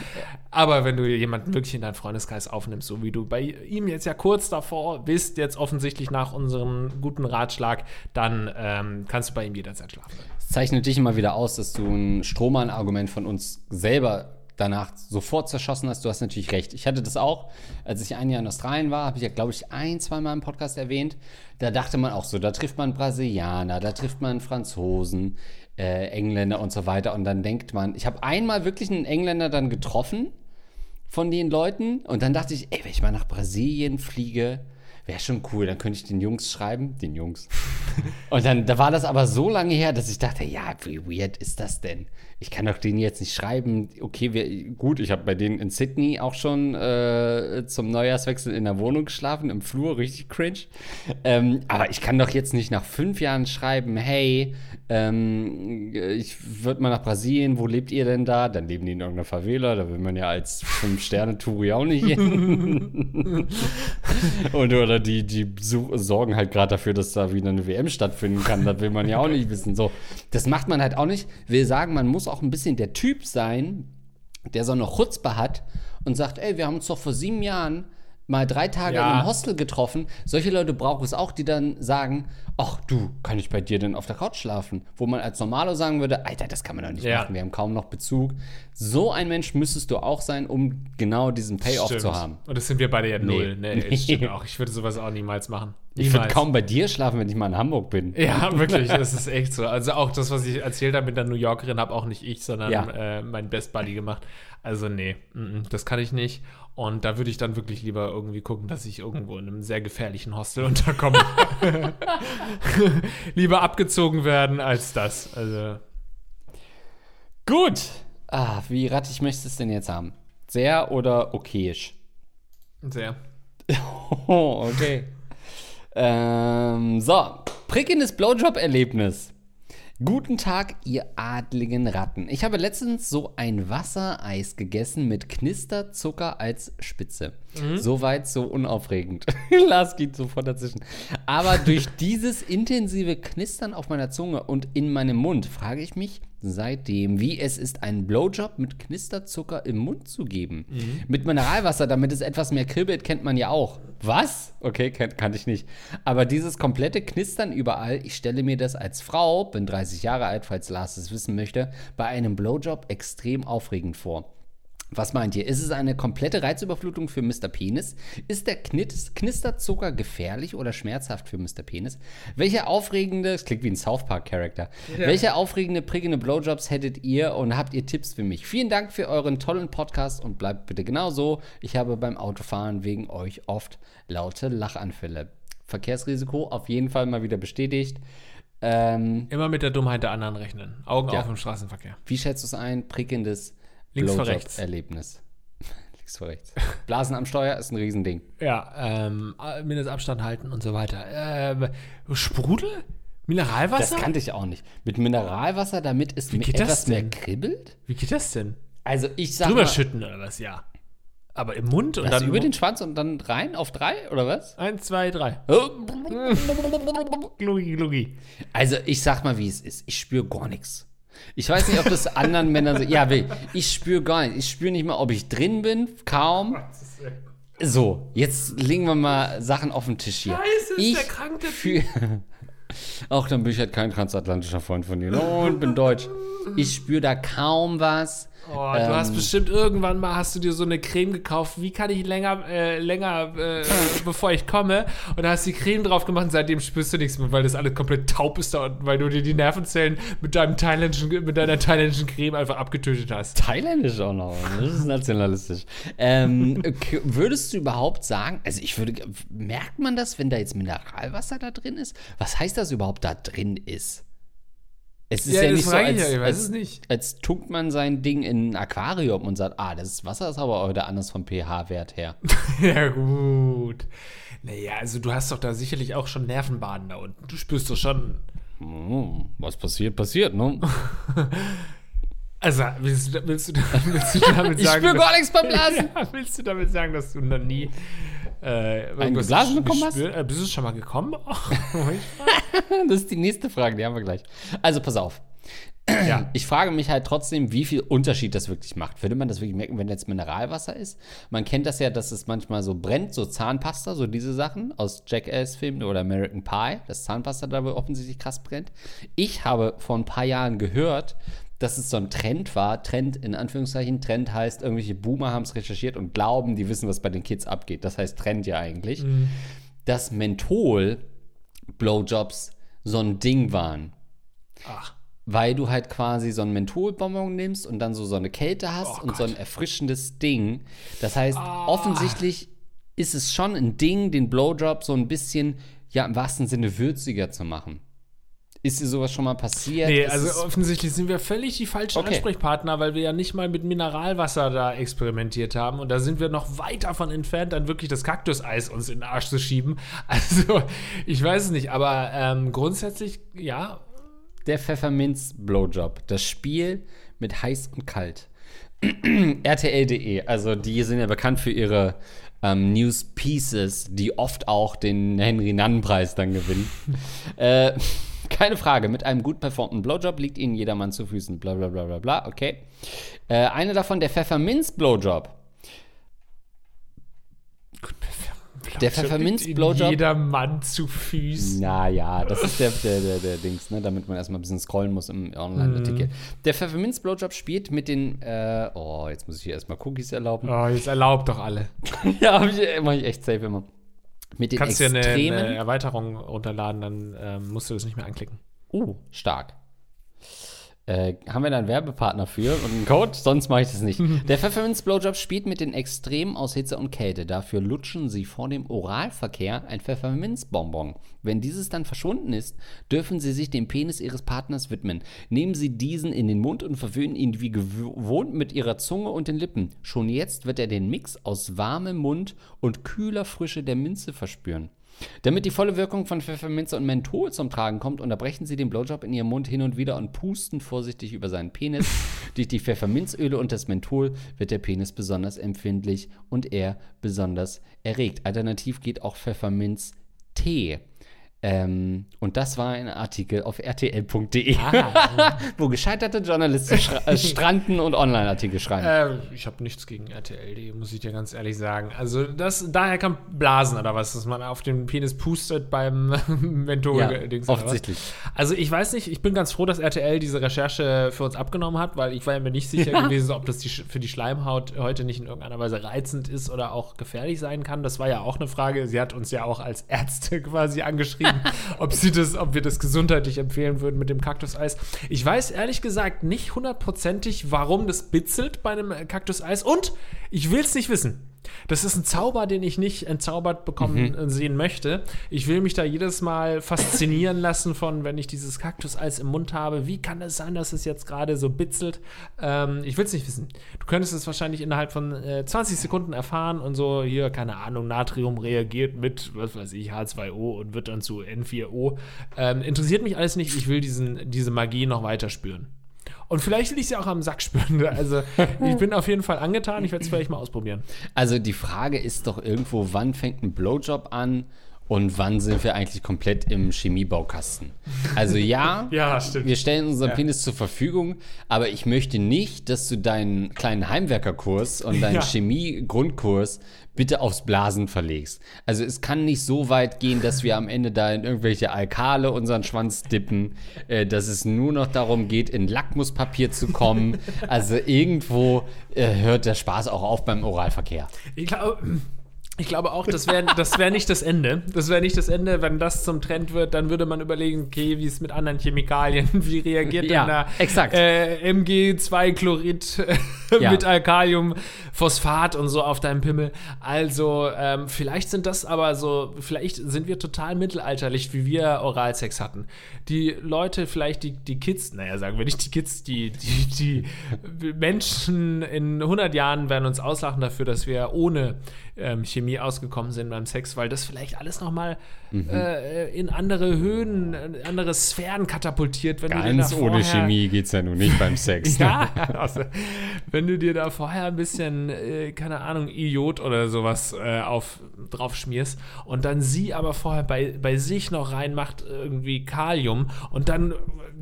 aber wenn du jemanden wirklich in deinen Freundeskreis aufnimmst, so wie du bei ihm jetzt ja kurz davor bist, jetzt offensichtlich nach unserem guten Ratschlag, dann ähm, kannst du bei ihm jederzeit schlafen. Es zeichnet dich immer wieder aus, dass du ein Strohmann-Argument von uns selber danach sofort zerschossen hast. Du hast natürlich recht. Ich hatte das auch, als ich ein Jahr in Australien war, habe ich ja, glaube ich, ein, zwei Mal im Podcast erwähnt. Da dachte man auch so, da trifft man Brasilianer, da trifft man Franzosen, äh, Engländer und so weiter. Und dann denkt man, ich habe einmal wirklich einen Engländer dann getroffen von den Leuten und dann dachte ich, ey, wenn ich mal nach Brasilien fliege, wäre schon cool, dann könnte ich den Jungs schreiben, den Jungs. Und dann da war das aber so lange her, dass ich dachte, ja, wie weird ist das denn? Ich kann doch denen jetzt nicht schreiben, okay, wir, gut, ich habe bei denen in Sydney auch schon äh, zum Neujahrswechsel in der Wohnung geschlafen, im Flur, richtig cringe. Ähm, aber ich kann doch jetzt nicht nach fünf Jahren schreiben, hey, ähm, ich würde mal nach Brasilien, wo lebt ihr denn da? Dann leben die in irgendeiner Favela, da will man ja als Fünf-Sterne-Touri auch nicht hin. Und oder die, die sorgen halt gerade dafür, dass da wieder eine WM stattfinden kann. Das will man ja auch nicht wissen. So, das macht man halt auch nicht. Will sagen, man muss auch ein bisschen der Typ sein, der so eine Chutzpe hat und sagt, ey, wir haben uns doch vor sieben Jahren mal drei Tage Ja. in einem Hostel getroffen. Solche Leute braucht es auch, die dann sagen, ach du, kann ich bei dir denn auf der Couch schlafen? Wo man als Normalo sagen würde, Alter, das kann man doch nicht Ja. machen, wir haben kaum noch Bezug. So ein Mensch müsstest du auch sein, um genau diesen Payoff Stimmt. zu haben. Und das sind wir beide ja null. Nee, Nee. stimmt auch. Ich würde sowas auch niemals machen. Ich würde Niemals. kaum bei dir schlafen, wenn ich mal in Hamburg bin. Ja, wirklich, das ist echt so. Also auch das, was ich erzählt habe mit der New Yorkerin, habe auch nicht ich, sondern Ja. äh, mein Best Buddy gemacht. Also nee, das kann ich nicht. Und da würde ich dann wirklich lieber irgendwie gucken, dass ich irgendwo in einem sehr gefährlichen Hostel unterkomme. lieber abgezogen werden als das. Also Gut. Ah, wie rattig möchtest du es denn jetzt haben? Sehr oder okayisch? sehr. Oh, okay. ähm, so, prickelndes Blowjob-Erlebnis. Guten Tag, ihr adligen Ratten. Ich habe letztens so ein Wassereis gegessen mit Knisterzucker als Spitze. Soweit so unaufregend. Lars geht sofort dazwischen. Aber durch dieses intensive Knistern auf meiner Zunge und in meinem Mund frage ich mich seitdem, wie es ist, einen Blowjob mit Knisterzucker im Mund zu geben. Mit Mineralwasser, damit es etwas mehr kribbelt, kennt man ja auch. Was? Okay, kan kannte ich nicht. Aber dieses komplette Knistern überall, ich stelle mir das als Frau, bin 30 Jahre alt, falls Lars es wissen möchte, bei einem Blowjob extrem aufregend vor. Was meint ihr? Ist es eine komplette Reizüberflutung für Mr. Penis? Ist der Knisterzucker gefährlich oder schmerzhaft für Mr. Penis? Welche aufregende, es klingt wie ein South Park-Charakter, welche aufregende, prickelnde Blowjobs hättet ihr und habt ihr Tipps für mich? Vielen Dank für euren tollen Podcast und bleibt bitte genau so. Ich habe beim Autofahren wegen euch oft laute Lachanfälle. Verkehrsrisiko auf jeden Fall mal wieder bestätigt. Ähm, Immer mit der Dummheit der anderen rechnen. Augen Ja. auf im Straßenverkehr. wie schätzt du es ein? Prickelndes Links vor rechts. Erlebnis. Links vor rechts. Blasen am Steuer ist ein Riesending. Ja, ähm, Mindestabstand halten und so weiter. Ähm, Sprudel? Mineralwasser? Das kannte ich auch nicht. Mit Mineralwasser, damit es mir geht das etwas mehr denn? kribbelt? Wie geht das denn? Also ich sag Drüber mal, schütten oder was? Ja. Aber im Mund und was, dann über den Schwanz und dann rein auf drei oder was? Eins, zwei, drei. Glugi, glugi. Also ich sag mal, wie es ist. Ich spüre gar nichts. Ich weiß nicht, ob das anderen Männern so. Ja. Ich spüre gar nichts. Ich spüre nicht mal, ob ich drin bin. Kaum. So, jetzt legen wir mal Sachen auf den Tisch hier. Scheiße, ist ich der krank, der fühl- Auch dann bin ich halt kein transatlantischer Freund von dir. Und bin deutsch. Ich spüre da kaum was. Oh, du hast bestimmt irgendwann mal hast du dir so eine Creme gekauft. Wie kann ich länger, äh, länger, äh, bevor ich komme? Und da hast du die Creme drauf gemacht und seitdem spürst du nichts mehr, weil das alles komplett taub ist da unten, weil du dir die Nervenzellen mit deinem thailändischen, mit deiner thailändischen Creme einfach abgetötet hast. Thailändisch auch noch. Das ist nationalistisch. ähm, würdest du überhaupt sagen, also ich würde, merkt man das, wenn da jetzt Mineralwasser da drin ist? Was heißt das überhaupt da drin ist? Es ist ja, das nicht so, als, ich ja, ich als, nicht. als tunkt man sein Ding in ein Aquarium und sagt, ah, das Wasser ist aber heute anders vom pH-Wert her. Ja, gut. Naja, also du hast doch da sicherlich auch schon Nervenbaden da unten. Du spürst doch schon. Hm, was passiert, passiert, ne? Also, willst du, willst du, willst du damit Ich sagen. spür dass- gar nichts beim Blasen. Ja, willst du damit sagen, dass du noch nie. Äh, irgendwas geblasen ges- bekommen hast? gespürt- Äh, bist du schon mal gekommen? Das ist die nächste Frage, die haben wir gleich. Also pass auf. ja. Ich frage mich halt trotzdem, wie viel Unterschied das wirklich macht. Würde man das wirklich merken, wenn jetzt Mineralwasser ist? Man kennt das ja, dass es manchmal so brennt, so Zahnpasta, so diese Sachen aus Jackass-Filmen oder American Pie, dass Zahnpasta da wohl offensichtlich krass brennt. Ich habe vor ein paar Jahren gehört, dass es so ein Trend war. Trend in Anführungszeichen. Trend heißt, irgendwelche Boomer haben es recherchiert und glauben, die wissen, was bei den Kids abgeht. Das heißt Trend ja eigentlich. Dass Menthol Blowjobs so ein Ding waren Ach. weil du halt quasi so einen Mentholbonbon nimmst und dann so, so eine Kälte hast Oh und so ein erfrischendes Ding. Das heißt, Ah. offensichtlich ist es schon ein Ding, den Blowjob so ein bisschen, ja, im wahrsten Sinne würziger zu machen. Ist dir sowas schon mal passiert? Nee, Ist also offensichtlich sind wir völlig die falschen Okay. Ansprechpartner, weil wir ja nicht mal mit Mineralwasser da experimentiert haben. Und da sind wir noch weit davon entfernt, dann wirklich das Kaktuseis uns in den Arsch zu schieben. Also, ich weiß es nicht, aber ähm, grundsätzlich, ja. der Pfefferminz-Blowjob. Das Spiel mit heiß und kalt. RTL.de, also die sind ja bekannt für ihre ähm, News Pieces, die oft auch den Henry-Nannen-Preis dann gewinnen. äh, keine Frage, mit einem gut performten Blowjob liegt Ihnen jedermann zu Füßen. Bla bla bla bla bla, okay. Äh, eine davon, der Pfefferminz-Blowjob. Der Pfefferminz-Blowjob- Jeder Mann zu Füßen. Naja, das ist der, der, der, der Dings, ne, damit man erstmal ein bisschen scrollen muss im Online-Artikel. Der Pfefferminz-Blowjob spielt mit den, äh, oh, jetzt muss ich hier erstmal Cookies erlauben. Oh, jetzt erlaubt doch alle. ja, ich, mach ich echt safe immer. Mit den Kannst dir eine, extremen. eine Erweiterung runterladen, dann ähm, musst du das nicht mehr anklicken. Uh, stark. Äh, haben wir da einen Werbepartner für und einen Code? Sonst mache ich das nicht. Der Pfefferminz Blowjob spielt mit den Extremen aus Hitze und Kälte. Dafür lutschen Sie vor dem Oralverkehr ein Pfefferminzbonbon. Wenn dieses dann verschwunden ist, dürfen Sie sich dem Penis Ihres Partners widmen. Nehmen Sie diesen in den Mund und verwöhnen ihn wie gewohnt mit Ihrer Zunge und den Lippen. Schon jetzt wird er den Mix aus warmem Mund und kühler Frische der Minze verspüren. Damit die volle Wirkung von Pfefferminze und Menthol zum Tragen kommt, unterbrechen Sie den Blowjob in Ihrem Mund hin und wieder und pusten vorsichtig über seinen Penis. Durch die Pfefferminzöle und das Menthol wird der Penis besonders empfindlich und er besonders erregt. Alternativ geht auch Pfefferminztee. Ähm, und das war ein Artikel auf rtl.de, wo gescheiterte Journalisten äh, stranden und Online-Artikel schreiben. Äh, ich habe nichts gegen RTL, muss ich dir ganz ehrlich sagen. Also das, daher kam Blasen oder was, dass man auf den Penis pustet beim menthol Ja, Dings offensichtlich. Also ich weiß nicht, ich bin ganz froh, dass RTL diese Recherche für uns abgenommen hat, weil ich war mir nicht sicher gewesen, ob das die, für die Schleimhaut heute nicht in irgendeiner Weise reizend ist oder auch gefährlich sein kann. Das war ja auch eine Frage. Sie hat uns ja auch als Ärzte quasi angeschrieben, ob sie das, ob wir das gesundheitlich empfehlen würden mit dem Kaktuseis. Ich weiß ehrlich gesagt nicht hundertprozentig, warum das bitzelt bei einem Kaktuseis und ich will es nicht wissen. Das ist ein Zauber, den ich nicht entzaubert bekommen äh, sehen möchte. Ich will mich da jedes Mal faszinieren lassen von, wenn ich dieses Kaktuseis im Mund habe. Wie kann es sein, dass es jetzt gerade so bitzelt? Ähm, ich will es nicht wissen. Du könntest es wahrscheinlich innerhalb von äh, 20 Sekunden erfahren und so, hier, keine Ahnung, Natrium reagiert mit, was weiß ich, H2O und wird dann zu N4O. Ähm, interessiert mich alles nicht. Ich will diesen, diese Magie noch weiter spüren. Und vielleicht will ich sie auch am Sack spüren. Also, ich bin auf jeden Fall angetan. Ich werde es vielleicht mal ausprobieren. Also die Frage ist doch irgendwo, wann fängt ein Blowjob an Und wann sind wir eigentlich komplett im Chemiebaukasten? Also ja, Ja, wir stellen unseren Ja. Penis zur Verfügung, aber ich möchte nicht, dass du deinen kleinen Heimwerkerkurs und deinen Ja. Chemie-Grundkurs bitte aufs Blasen verlegst. Also es kann nicht so weit gehen, dass wir am Ende da in irgendwelche Alkale unseren Schwanz dippen, äh, dass es nur noch darum geht, in Lackmuspapier zu kommen. Also irgendwo äh, hört der Spaß auch auf beim Oralverkehr. Ich glaube, ich glaube auch, das wäre das wär nicht das Ende. Das wäre nicht das Ende. Wenn das zum Trend wird, dann würde man überlegen, okay, wie es mit anderen Chemikalien, wie reagiert Ja, denn da exakt. Äh, MG2-Chlorid Ja. mit Alkalium, Phosphat und so auf deinem Pimmel. Also, ähm, vielleicht sind das aber so, vielleicht sind wir total mittelalterlich, wie wir Oralsex hatten. Die Leute, vielleicht die, die Kids, naja, sagen wir nicht die Kids, die, die, die Menschen in 100 Jahren werden uns auslachen dafür, dass wir ohne ähm, Chemie ausgekommen sind beim Sex, weil das vielleicht alles nochmal Mhm. äh, in andere Höhen, in andere Sphären katapultiert, wenn du dir Ganz ohne Chemie geht es ja nun nicht beim Sex. ja, also, wenn du dir da vorher ein bisschen, äh, keine Ahnung, Iod oder sowas äh, auf, drauf schmierst und dann sie aber vorher bei, bei sich noch reinmacht, irgendwie Kalium und dann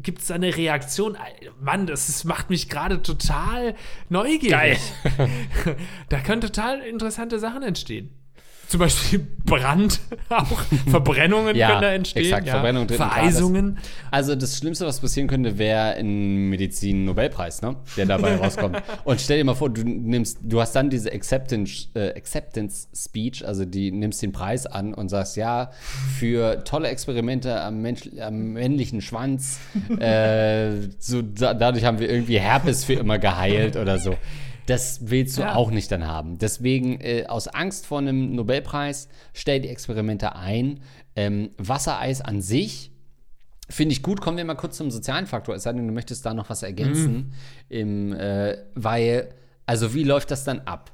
gibt es da eine Reaktion. Mann, das ist, macht mich gerade total neugierig. Geil. da können total interessante Sachen entstehen. Zum Beispiel Brand, auch Verbrennungen Ja, können da entstehen. exakt, ja. Verbrennung Vereisungen. Also das Schlimmste, was passieren könnte, wäre ein Medizin-Nobelpreis, ne? der dabei rauskommt. Und stell dir mal vor, du nimmst, du hast dann diese Acceptance, äh, Acceptance Speech, also die nimmst den Preis an und sagst, ja, für tolle Experimente am, Mensch, am männlichen Schwanz, äh, so, da, dadurch haben wir irgendwie Herpes für immer geheilt oder so. Das willst du Ja. auch nicht dann haben. Deswegen, äh, aus Angst vor einem Nobelpreis, stell die Experimente ein. Ähm, Wassereis an sich Finde ich gut. Kommen wir mal kurz zum sozialen Faktor. Es sei denn, du möchtest da noch was ergänzen. Im, äh, weil, also wie läuft das dann ab?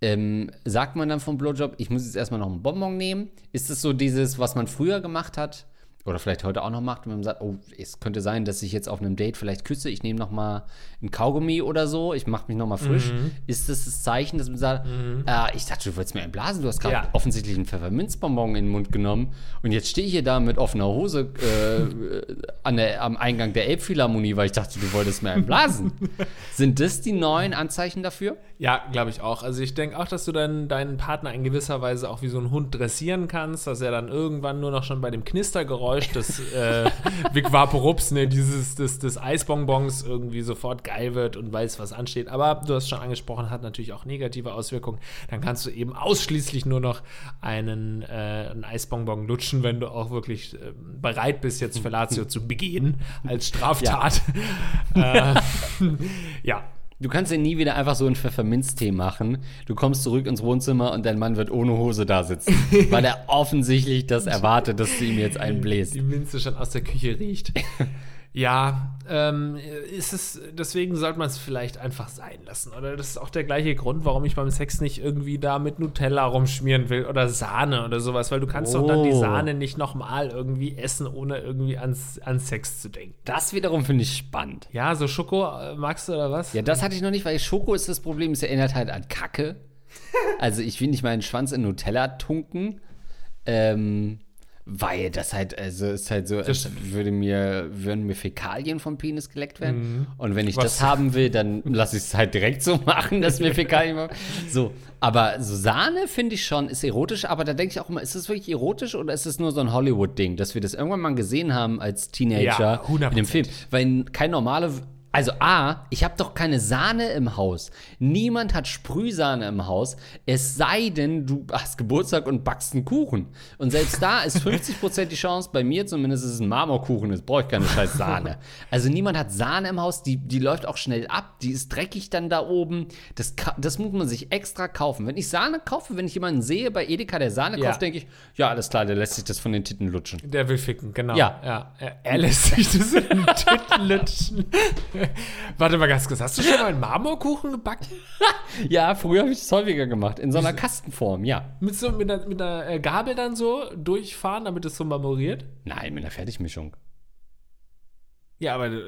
Ähm, sagt man dann vom Blowjob, ich muss jetzt erstmal noch einen Bonbon nehmen? Ist es so dieses, was man früher gemacht hat? Oder vielleicht heute auch noch macht, wenn man sagt, oh, es könnte sein, dass ich jetzt auf einem Date vielleicht küsse, ich nehme noch mal ein Kaugummi oder so, ich mache mich noch mal frisch. Ist das das Zeichen, dass man sagt, ah, ich dachte, du wolltest mir entblasen, du hast gerade Ja. offensichtlich einen Pfefferminzbonbon in den Mund genommen und jetzt stehe ich hier da mit offener Hose äh, an der, am Eingang der Elbphilharmonie, weil ich dachte, du wolltest mir entblasen. Sind das die neuen Anzeichen dafür? Ja, glaube ich auch. Also ich denke auch, dass du dann deinen Partner in gewisser Weise auch wie so ein Hund dressieren kannst, dass er dann irgendwann nur noch schon bei dem Knistergeräusch des äh, Vic Vaporups, ne, dieses des, des Eisbonbons irgendwie sofort geil wird und weiß, was ansteht. Aber du hast schon angesprochen, hat natürlich auch negative Auswirkungen. Dann kannst du eben ausschließlich nur noch einen, äh, einen Eisbonbon lutschen, wenn du auch wirklich äh, bereit bist, jetzt Fellatio zu begehen als Straftat. Ja. äh, ja. Du kannst dir nie wieder einfach so einen Pfefferminztee machen. Du kommst zurück ins Wohnzimmer und dein Mann wird ohne Hose da sitzen, weil er offensichtlich das erwartet, dass du ihm jetzt einen bläst. die Minze schon aus der Küche riecht. ja, ähm, ist es, deswegen sollte man es vielleicht einfach sein lassen. Oder das ist auch der gleiche Grund, warum ich beim Sex nicht irgendwie da mit Nutella rumschmieren will oder Sahne oder sowas, weil du kannst doch dann die Oh. Sahne nicht nochmal irgendwie essen, ohne irgendwie ans, an Sex zu denken. Das wiederum finde ich spannend. Ja, so Schoko äh, magst du oder was? Ja, das hatte ich noch nicht, weil Schoko ist das Problem, es erinnert halt an Kacke. Also ich will nicht meinen Schwanz in Nutella tunken. Ähm, weil das halt, also ist halt so, als würde mir, würden mir Fäkalien vom Penis geleckt werden. Und wenn ich Was? das haben will, dann lasse ich es halt direkt so machen, dass mir Fäkalien. So, aber so Sahne finde ich schon, ist erotisch, aber da denke ich auch immer, ist das wirklich erotisch oder ist es nur so ein Hollywood-Ding, dass wir das irgendwann mal gesehen haben als Teenager Ja, in dem 100%. Film? Weil kein normale. Also A, ich habe doch keine Sahne im Haus. Niemand hat Sprühsahne im Haus. Es sei denn, du hast Geburtstag und backst einen Kuchen. Und selbst da ist 50% die Chance, bei mir zumindest ist es ein Marmorkuchen, jetzt brauche ich keine scheiß Sahne. Also niemand hat Sahne im Haus, die, die läuft auch schnell ab, die ist dreckig dann da oben. Das, das muss man sich extra kaufen. Wenn ich Sahne kaufe, wenn ich jemanden sehe bei Edeka, der Sahne Ja. kauft, denke ich, ja, alles klar, der lässt sich das von den Titten lutschen. Der will ficken, genau. Ja. ja. Er, er lässt sich das in den Titten lutschen. Warte mal ganz kurz, hast du schon mal einen Marmorkuchen gebacken? Ja, früher habe ich das häufiger gemacht, in so einer Kastenform, ja. Mit, so, mit, einer, mit einer äh, Gabel dann so durchfahren, damit es so marmoriert? Nein, mit einer Fertigmischung. Ja, aber äh,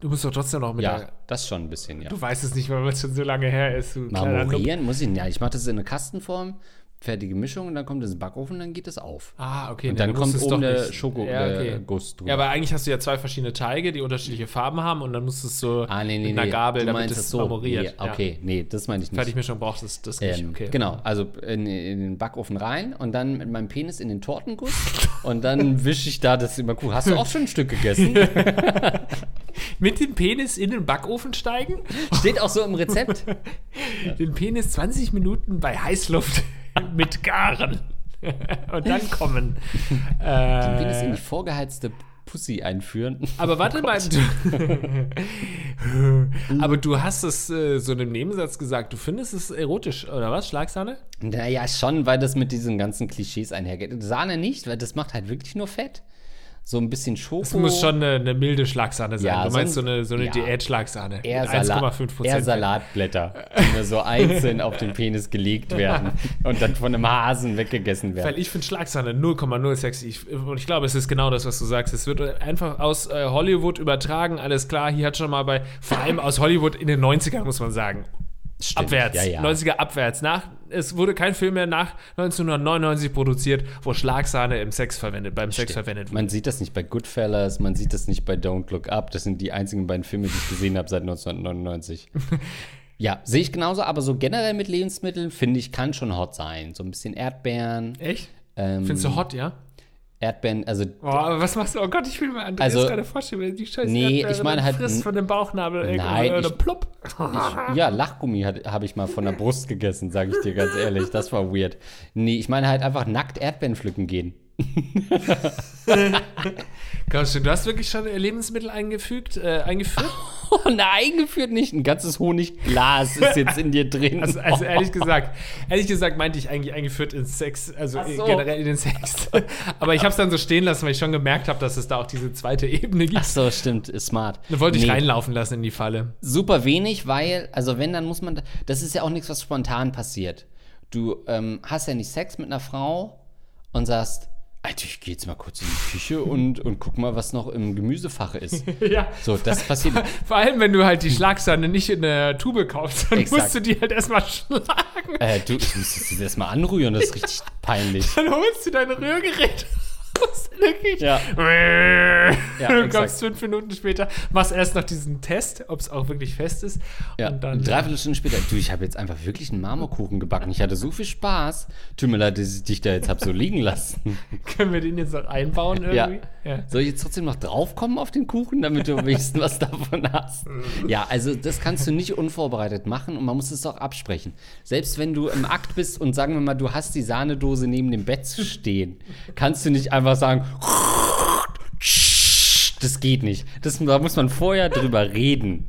du musst doch trotzdem noch mit Ja, der. das schon ein bisschen, ja. Du weißt es nicht, weil es schon so lange her ist. Marmorieren muss ich nicht. Ja, ich mache das in eine Kastenform, fertige Mischung und dann kommt es in den Backofen und dann geht es auf. Ah, okay. Und nee, dann du kommt oben doch der nicht- Schoko- ja, okay. Drüber. Ja, aber eigentlich hast du ja zwei verschiedene Teige, die unterschiedliche Farben haben und dann musst du es so Ah, nee, nee, mit einer. Gabel, damit es so. marmoriert. Nee, okay, nee, das meine ich nicht. Fertigmischung brauchst du das, das nicht. Ähm, okay. Genau, also in, in den Backofen rein und dann mit meinem Penis in den Tortenguss und dann wische ich da das immer cool. Hast du auch schon ein Stück gegessen? Mit dem Penis in den Backofen steigen, Steht auch so im Rezept. den Penis 20 Minuten bei Heißluft mit garen und dann kommen. Den Penis in Äh, die vorgeheizte Pussy einführen. aber warte mal. Du, aber du hast es äh, so in einem Nebensatz gesagt, du findest es erotisch, oder was? Schlagsahne? Naja, schon, weil das mit diesen ganzen Klischees einhergeht. Sahne nicht, weil das macht halt wirklich nur Fett. So ein bisschen Schoko. Es muss schon eine, eine milde Schlagsahne sein. Ja, du meinst so so ein- eine, so eine ja. Diät-Schlagsahne. eher, Salat, 1,5 eher Salatblätter, die mir so einzeln auf den Penis gelegt werden und dann von einem Hasen weggegessen werden. Weil ich finde Schlagsahne 0,0 sexy. Ich, und ich glaube, es ist genau das, was du sagst. Es wird einfach aus äh, Hollywood übertragen. Alles klar, hier hat schon mal bei, vor allem aus Hollywood in den 90ern, muss man sagen. Stimmt, Abwärts. Ja, ja. 90er abwärts. Nach, es wurde kein Film mehr nach 1999 produziert, wo Schlagsahne im Sex verwendet, beim Sex verwendet wurde. Man sieht das nicht bei Goodfellas, man sieht das nicht bei Don't Look Up. Das sind die einzigen beiden Filme, die ich gesehen habe seit 1999. ja, sehe ich genauso, aber so generell mit Lebensmitteln, finde ich, kann schon hot sein. So ein bisschen Erdbeeren. Echt? Ähm, Findest du hot, ja? Erdbeeren, also Oh, aber was machst du? Oh Gott, ich will mir Andreas Also- gerade vorstellen, wenn die scheiße Nee, Erdbeere ich meine halt- frisst von dem Bauchnabel Nein, oder ich- plopp. Ich, ja, Lachgummi habe ich mal von der Brust gegessen, sage ich dir ganz ehrlich. Das war weird. Nee, ich meine halt einfach nackt Erdbeeren pflücken gehen. Glaubst du, du hast wirklich schon Lebensmittel eingefügt, äh, eingeführt? Oh nein, eingeführt nicht. Ein ganzes Honigglas ist jetzt in dir drin. Also, also ehrlich gesagt, ehrlich gesagt meinte ich eigentlich eingeführt in Sex, also so. generell in den Sex. Aber ich habe es dann so stehen lassen, weil ich schon gemerkt habe, dass es da auch diese zweite Ebene gibt. Ach so, stimmt, ist smart. Da wollte ich Nee, reinlaufen lassen in die Falle. Super wenig, weil, also wenn, dann muss man, das ist ja auch nichts, was spontan passiert. Du ähm, hast ja nicht Sex mit einer Frau und sagst, Alter, ich gehe jetzt mal kurz in die Küche und, und guck mal, was noch im Gemüsefach ist. Ja. So, das passiert. Vor allem, wenn du halt die Schlagsahne nicht in der Tube kaufst, dann Exakt. musst du die halt erstmal schlagen. Äh, du, du musst das erstmal anrühren, das ist richtig peinlich. Dann holst du dein Rührgerät aus der Küche. Ja. Ja, du exakt. kommst fünf Minuten später, machst erst noch diesen Test, ob es auch wirklich fest ist. Ja, Und dann, dreiviertel Stunde später, du, ich habe jetzt einfach wirklich einen Marmorkuchen gebacken. Ich hatte so viel Spaß. Tut mir leid, dass ich dich da jetzt habe so liegen lassen. können wir den jetzt noch einbauen irgendwie? Ja. Soll ich jetzt trotzdem noch draufkommen auf den Kuchen, damit du wenigstens was davon hast? Ja, also das kannst du nicht unvorbereitet machen und man muss es auch absprechen. Selbst wenn du im Akt bist und sagen wir mal, du hast die Sahnedose neben dem Bett stehen, kannst du nicht einfach sagen, das geht nicht. Das, da muss man vorher drüber reden.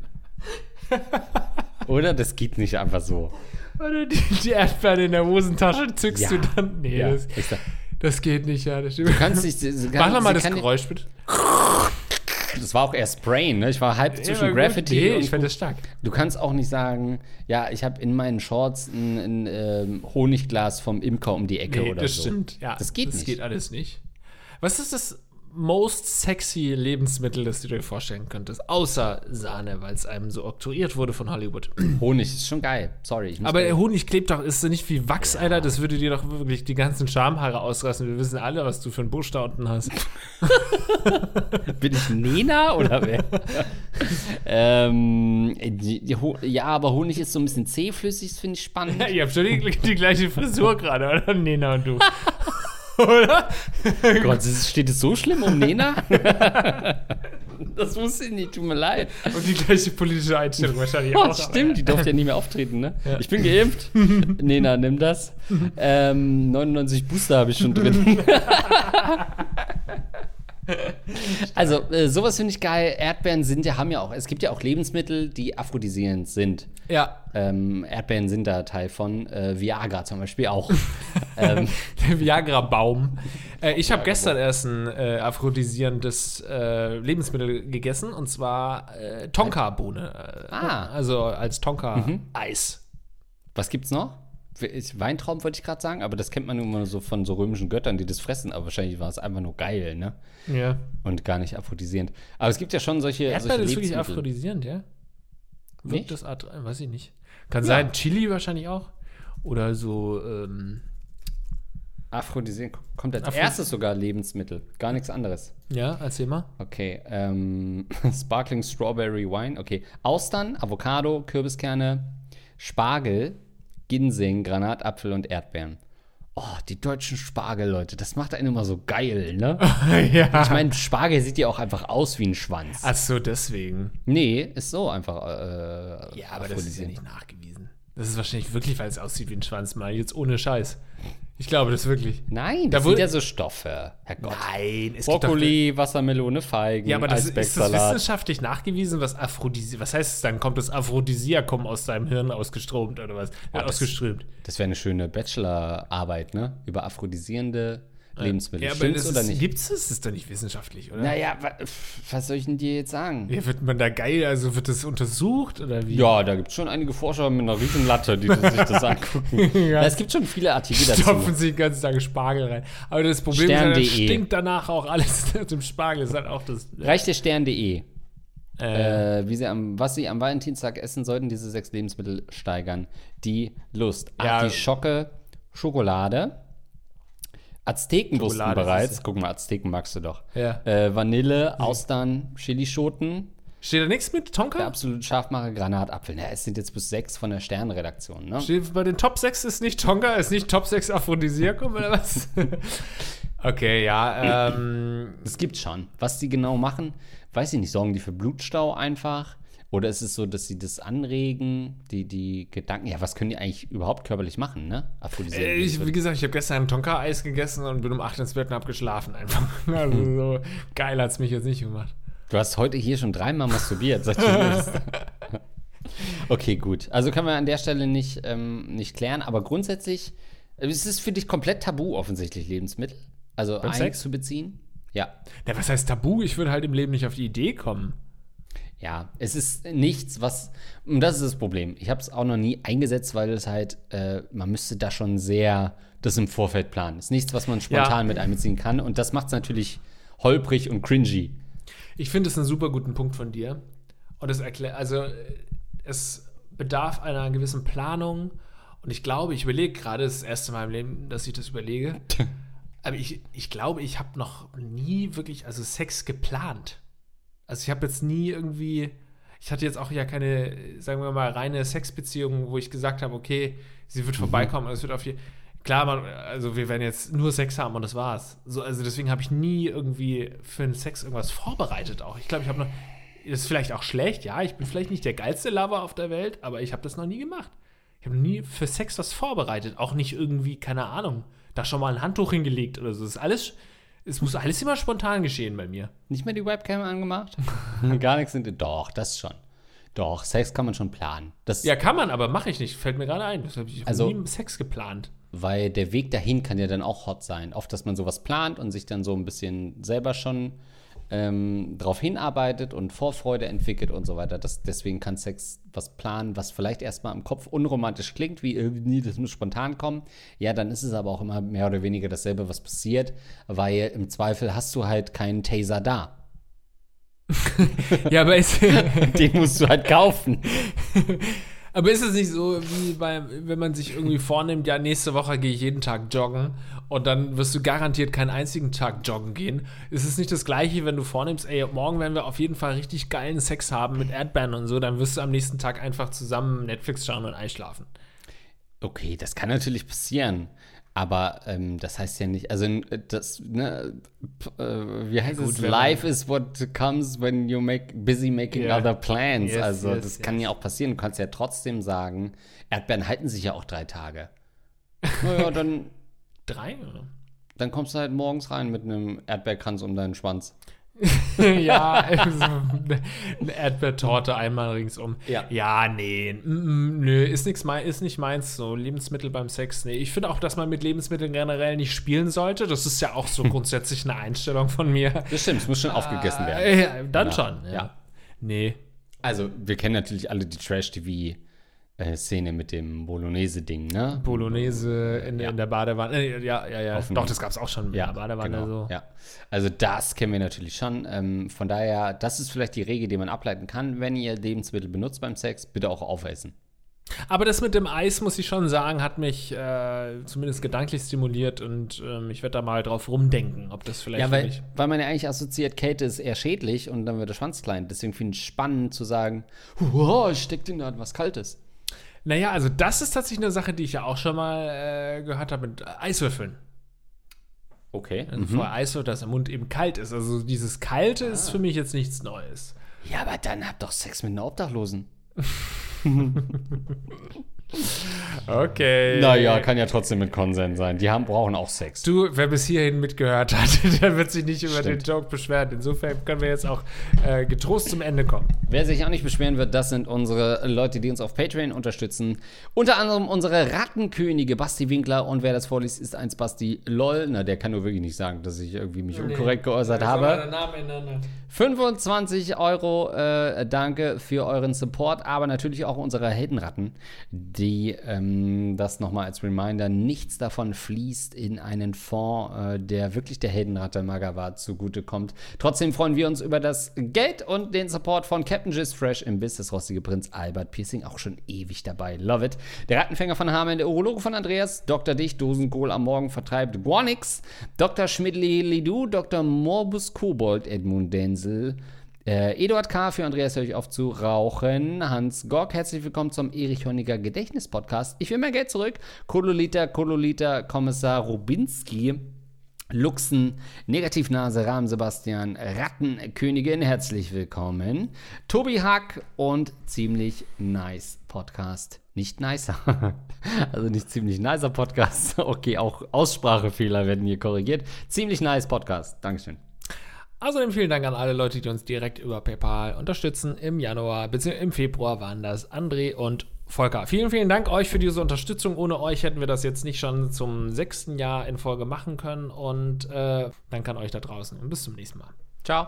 Oder? Das geht nicht einfach so. Oder die, die Erdbeere in der Hosentasche zückst Ja. du dann. Nee, Ja, das, das geht nicht, ja. Das stimmt. du kannst nicht. Mach kann- noch mal sie das Geräusch, bitte. Das war auch eher Sprayen, ne? Ich war halb zwischen gut. Graffiti Nee, und ich fände das stark. Du kannst auch nicht sagen, ja, ich habe in meinen Shorts ein, ein ähm, Honigglas vom Imker um die Ecke Nee, oder das so. stimmt. Ja, Das geht das nicht. geht alles nicht. Was ist das most sexy Lebensmittel, das du dir vorstellen könntest? Außer Sahne, weil es einem so oktroyiert wurde von Hollywood. Honig ist schon geil. Sorry. Ich muss Aber der Honig klebt doch, ist nicht wie Wachs, Alter. Das würde dir doch wirklich die ganzen Schamhaare ausreißen. Wir wissen alle, was du für einen Busch da unten hast. bin ich Nena oder wer? ähm, die, die ja, aber Honig ist so ein bisschen zähflüssig, das finde ich spannend. Ihr habt schon die, die gleiche Frisur gerade, oder? Nena und du. oder? Gott, es- steht es so schlimm um Nena? das wusste ich nicht, tut mir leid. Und die gleiche politische Einstellung wahrscheinlich Oh, auch. stimmt, die durfte ja nicht mehr auftreten, ne? Ich bin geimpft. Nena, nimm das. Ähm, 99 Booster habe ich schon drin. also, äh, sowas finde ich geil. Erdbeeren sind ja, haben ja auch, es gibt ja auch Lebensmittel, die aphrodisierend sind. Ja, Ähm, Erdbeeren sind da Teil von. Äh, Viagra zum Beispiel auch. ähm, der Viagra-Baum. Äh, ich habe gestern erst ein äh, aphrodisierendes äh, Lebensmittel gegessen und zwar äh, Tonka-Bohne. Ah. Also als Tonka-Eis. was gibt's noch? Weintrauben wollte ich gerade sagen, aber das kennt man nur immer so von so römischen Göttern, die das fressen, aber wahrscheinlich war es einfach nur geil, ne? Ja. Und gar nicht aphrodisierend. Aber es gibt ja schon solche. Erdbeere solche ist wirklich aphrodisierend, ja? Wirkt Nicht? das Art, weiß ich nicht. Kann sein, Chili wahrscheinlich auch. Oder so, ähm, Aphrodisiak kommt als Aphrodisi- erstes sogar Lebensmittel. Gar nichts anderes. Ja, erzähl mal. Okay, ähm, Sparkling Strawberry Wine, okay. Austern, Avocado, Kürbiskerne, Spargel, Ginseng, Granatapfel und Erdbeeren. Oh, die deutschen Spargel, Leute, das macht einen immer so geil, ne? ja. Ich meine, Spargel sieht ja auch einfach aus wie ein Schwanz. Ach so, deswegen. Nee, ist so einfach. Äh, Ja, aber das ist ja nicht nachgewiesen. Das ist wahrscheinlich wirklich, weil es aussieht wie ein Schwanz, mal jetzt ohne Scheiß. Ich glaube das wirklich. Nein, Da das wurde- sind ja so Stoffe. Herrgott. Nein, es Brokkoli, Wassermelone, Feigen, Ja, aber das, ist das wissenschaftlich nachgewiesen, was Aphrodisiak. Was heißt es dann? Kommt das Aphrodisiakum aus deinem Hirn ausgestromt oder was? Ja, das- ausgeströmt. Das wäre eine schöne Bachelorarbeit, ne? Über aphrodisierende Lebensmittel. Ja, aber Stimmt's das oder ist, nicht? Gibt's das? Das ist doch nicht wissenschaftlich, oder? Naja, wa- was soll ich denn dir jetzt sagen? Ja, wird man da geil, also wird das untersucht oder wie? Ja, da gibt es schon einige Forscher mit einer riesen Latte, die sich das angucken. ja. Es gibt schon viele Artikel dazu. Stopfen sie den ganzen Tag Spargel rein. Aber das Problem ist, ja, das Stern.de. stinkt danach auch alles zum Spargel. Ist halt auch das. Reicht der Stern.de. Äh, Äh, wie sie am, was sie am Valentinstag essen sollten, diese sechs Lebensmittel steigern. Die Lust. Ach, Ja. die Schocke, Schokolade. Azteken wussten bereits. Guck mal, Azteken magst du doch. Ja. Äh, Vanille, Austern, Chilischoten. steht da nichts mit Tonka? Der absolute Scharfmacher, Granatapfel. Na, es sind jetzt bis sechs von der Sternredaktion, ne? Steht bei den Top 6 ist nicht Tonka, ist nicht Top 6 Aphrodisiakum oder was? okay, ja. Ähm, Es gibt schon. Was die genau machen, weiß ich nicht. Sorgen die für Blutstau einfach? Oder ist es so, dass sie das anregen, die, die Gedanken? Ja, was können die eigentlich überhaupt körperlich machen, ne? Äh, ich, wie gesagt, ich habe gestern ein Tonka-Eis gegessen und bin um 8 ins Bett und hab geschlafen einfach. Also so geil hat's mich jetzt nicht gemacht. du hast heute hier schon dreimal masturbiert, seit du. Okay, gut. Also können wir an der Stelle nicht, ähm, nicht klären, aber grundsätzlich, äh, es ist für dich komplett tabu offensichtlich, Lebensmittel. Also Beim Sex? einzubeziehen. Ja. Ja, was heißt Tabu? Ich würde halt im Leben nicht auf die Idee kommen. Ja, es ist nichts, was. Und das ist das Problem. Ich habe es auch noch nie eingesetzt, weil es halt, äh, man müsste da schon sehr das im Vorfeld planen. Es ist nichts, was man spontan Ja. mit einbeziehen kann. Und das macht es natürlich holprig und cringy. Ich finde es einen super guten Punkt von dir. Und es erklärt, also äh, es bedarf einer gewissen Planung. Und ich glaube, ich überlege gerade, das, erste Mal im Leben, dass ich das überlege. Aber ich, ich glaube, ich habe noch nie wirklich, also Sex geplant. Also ich habe jetzt nie irgendwie, ich hatte jetzt auch ja keine, sagen wir mal, reine Sexbeziehung, wo ich gesagt habe, okay, sie wird vorbeikommen, es wird auf je, Klar, man, also wir werden jetzt nur Sex haben und das war's. So, also deswegen habe ich nie irgendwie für den Sex irgendwas vorbereitet auch. Ich glaube, ich habe noch, das ist vielleicht auch schlecht, ja, ich bin vielleicht nicht der geilste Lover auf der Welt, aber ich habe das noch nie gemacht. Ich habe nie für Sex was vorbereitet, auch nicht irgendwie, keine Ahnung, da schon mal ein Handtuch hingelegt oder so. Das ist alles, es muss alles immer spontan geschehen bei mir. Nicht mehr die Webcam angemacht? Gar nichts sind. Doch, das schon. Doch, Sex kann man schon planen. Das, Ja, kann man, aber mache ich nicht, fällt mir gerade ein. Das habe ich Also- nie Sex geplant. Weil der Weg dahin kann ja dann auch hot sein. Oft, dass man sowas plant und sich dann so ein bisschen selber schon ähm, drauf hinarbeitet und Vorfreude entwickelt und so weiter. Das, deswegen kann Sex was planen, was vielleicht erstmal im Kopf unromantisch klingt, wie irgendwie, das muss spontan kommen. Ja, dann ist es aber auch immer mehr oder weniger dasselbe, was passiert, weil im Zweifel hast du halt keinen Taser da. Ja, aber ist, Den musst du halt kaufen. Aber ist es nicht so, wie beim, wenn man sich irgendwie vornimmt, ja, nächste Woche gehe ich jeden Tag joggen und dann wirst du garantiert keinen einzigen Tag joggen gehen? Ist es nicht das Gleiche, wenn du vornimmst, ey, morgen werden wir auf jeden Fall richtig geilen Sex haben mit Erdbeeren und so, dann wirst du am nächsten Tag einfach zusammen Netflix schauen und einschlafen. Okay, das kann natürlich passieren. Aber ähm, das heißt ja nicht, also äh, das, ne, äh, wie heißt gut, es? Life is what comes when you make busy making Ja. other plans. Yes, also yes, das kann yes. ja auch passieren. Du kannst ja trotzdem sagen, Erdbeeren halten sich ja auch drei Tage. naja, dann, Drei? Oder? dann kommst du halt morgens rein mit einem Erdbeerkranz um deinen Schwanz. ja, so eine Erdbeertorte einmal ringsum. Ja. Ja, nee, mm, nö, ist, nix, ist nicht meins. So Lebensmittel beim Sex, nee. Ich finde auch, dass man mit Lebensmitteln generell nicht spielen sollte. Das ist ja auch so grundsätzlich eine Einstellung von mir. Das stimmt, es muss schon aufgegessen werden. Äh, dann Ja. schon, ja. Ja. Nee. Also, wir kennen natürlich alle die Trash-TV-Szene mit dem Bolognese-Ding, ne? Bolognese in, Ja. in der Badewanne. Äh, ja, ja, ja. Dem- Doch, das gab es auch schon in Ja, der Badewanne. genau, So. ja. Also das kennen wir natürlich schon. Ähm, von daher, das ist vielleicht die Regel, die man ableiten kann. Wenn ihr Lebensmittel benutzt beim Sex, bitte auch aufessen. Aber das mit dem Eis, muss ich schon sagen, hat mich äh, zumindest gedanklich stimuliert und ähm, ich werde da mal drauf rumdenken, ob das vielleicht Ja, für weil, mich. weil man ja eigentlich assoziiert, Kälte ist eher schädlich und dann wird der Schwanz klein. Deswegen finde ich es spannend zu sagen, wow, steckt in da was Kaltes. Naja, also das ist tatsächlich eine Sache, die ich ja auch schon mal äh, gehört habe mit Eiswürfeln. Okay. Also Vorher Eiswürfel, dass der Mund eben kalt ist. Also dieses Kalte Ah. ist für mich jetzt nichts Neues. Ja, aber dann habt doch Sex mit einer Obdachlosen. Okay. Naja, kann ja trotzdem mit Konsens sein. Die haben, brauchen auch Sex. Du, wer bis hierhin mitgehört hat, der wird sich nicht über den Stimmt. Joke beschweren. Insofern können wir jetzt auch äh, getrost zum Ende kommen. Wer sich auch nicht beschweren wird, das sind unsere Leute, die uns auf Patreon unterstützen. Unter anderem unsere Rattenkönige Basti Winkler und wer das vorliest, ist eins Basti LOL. Na, der kann nur wirklich nicht sagen, dass ich irgendwie mich unkorrekt geäußert habe. Namen ändern. 25 Euro, äh, danke für euren Support, aber natürlich auch unsere Heldenratten, die, ähm, das nochmal als Reminder, nichts davon fließt in einen Fonds, äh, der wirklich der Heldenratte Magawa zugutekommt. Trotzdem freuen wir uns über das Geld und den Support von Captain Just Fresh im Biss, das rostige Prinz Albert Piercing, auch schon ewig dabei, love it. Der Rattenfänger von Hameln, der Urologe von Andreas, Dr. Dich, Dosenkohl am Morgen vertreibt Guanix, Dr. Schmidli Lidu, Dr. Morbus Kobold, Edmund Denzel, äh, Eduard K. für Andreas höre ich auf zu rauchen. Hans Gock, herzlich willkommen zum Erich Honecker Gedächtnis-Podcast. Ich will mehr Geld zurück. Kololita, Kololita, Kommissar Rubinski. Luxen, Negativnase, Rahmen Sebastian, Rattenkönigin, herzlich willkommen. Tobi Hack und ziemlich nice Podcast. Nicht nicer. Also nicht ziemlich nicer Podcast. Okay, auch Aussprachefehler werden hier korrigiert. Ziemlich nice Podcast. Dankeschön. Außerdem vielen Dank an alle Leute, die uns direkt über PayPal unterstützen. Im Januar bzw. im Februar waren das André und Volker. Vielen, vielen Dank euch für diese Unterstützung. Ohne euch hätten wir das jetzt nicht schon zum sechsten Jahr in Folge machen können. Und äh, danke an euch da draußen und bis zum nächsten Mal. Ciao.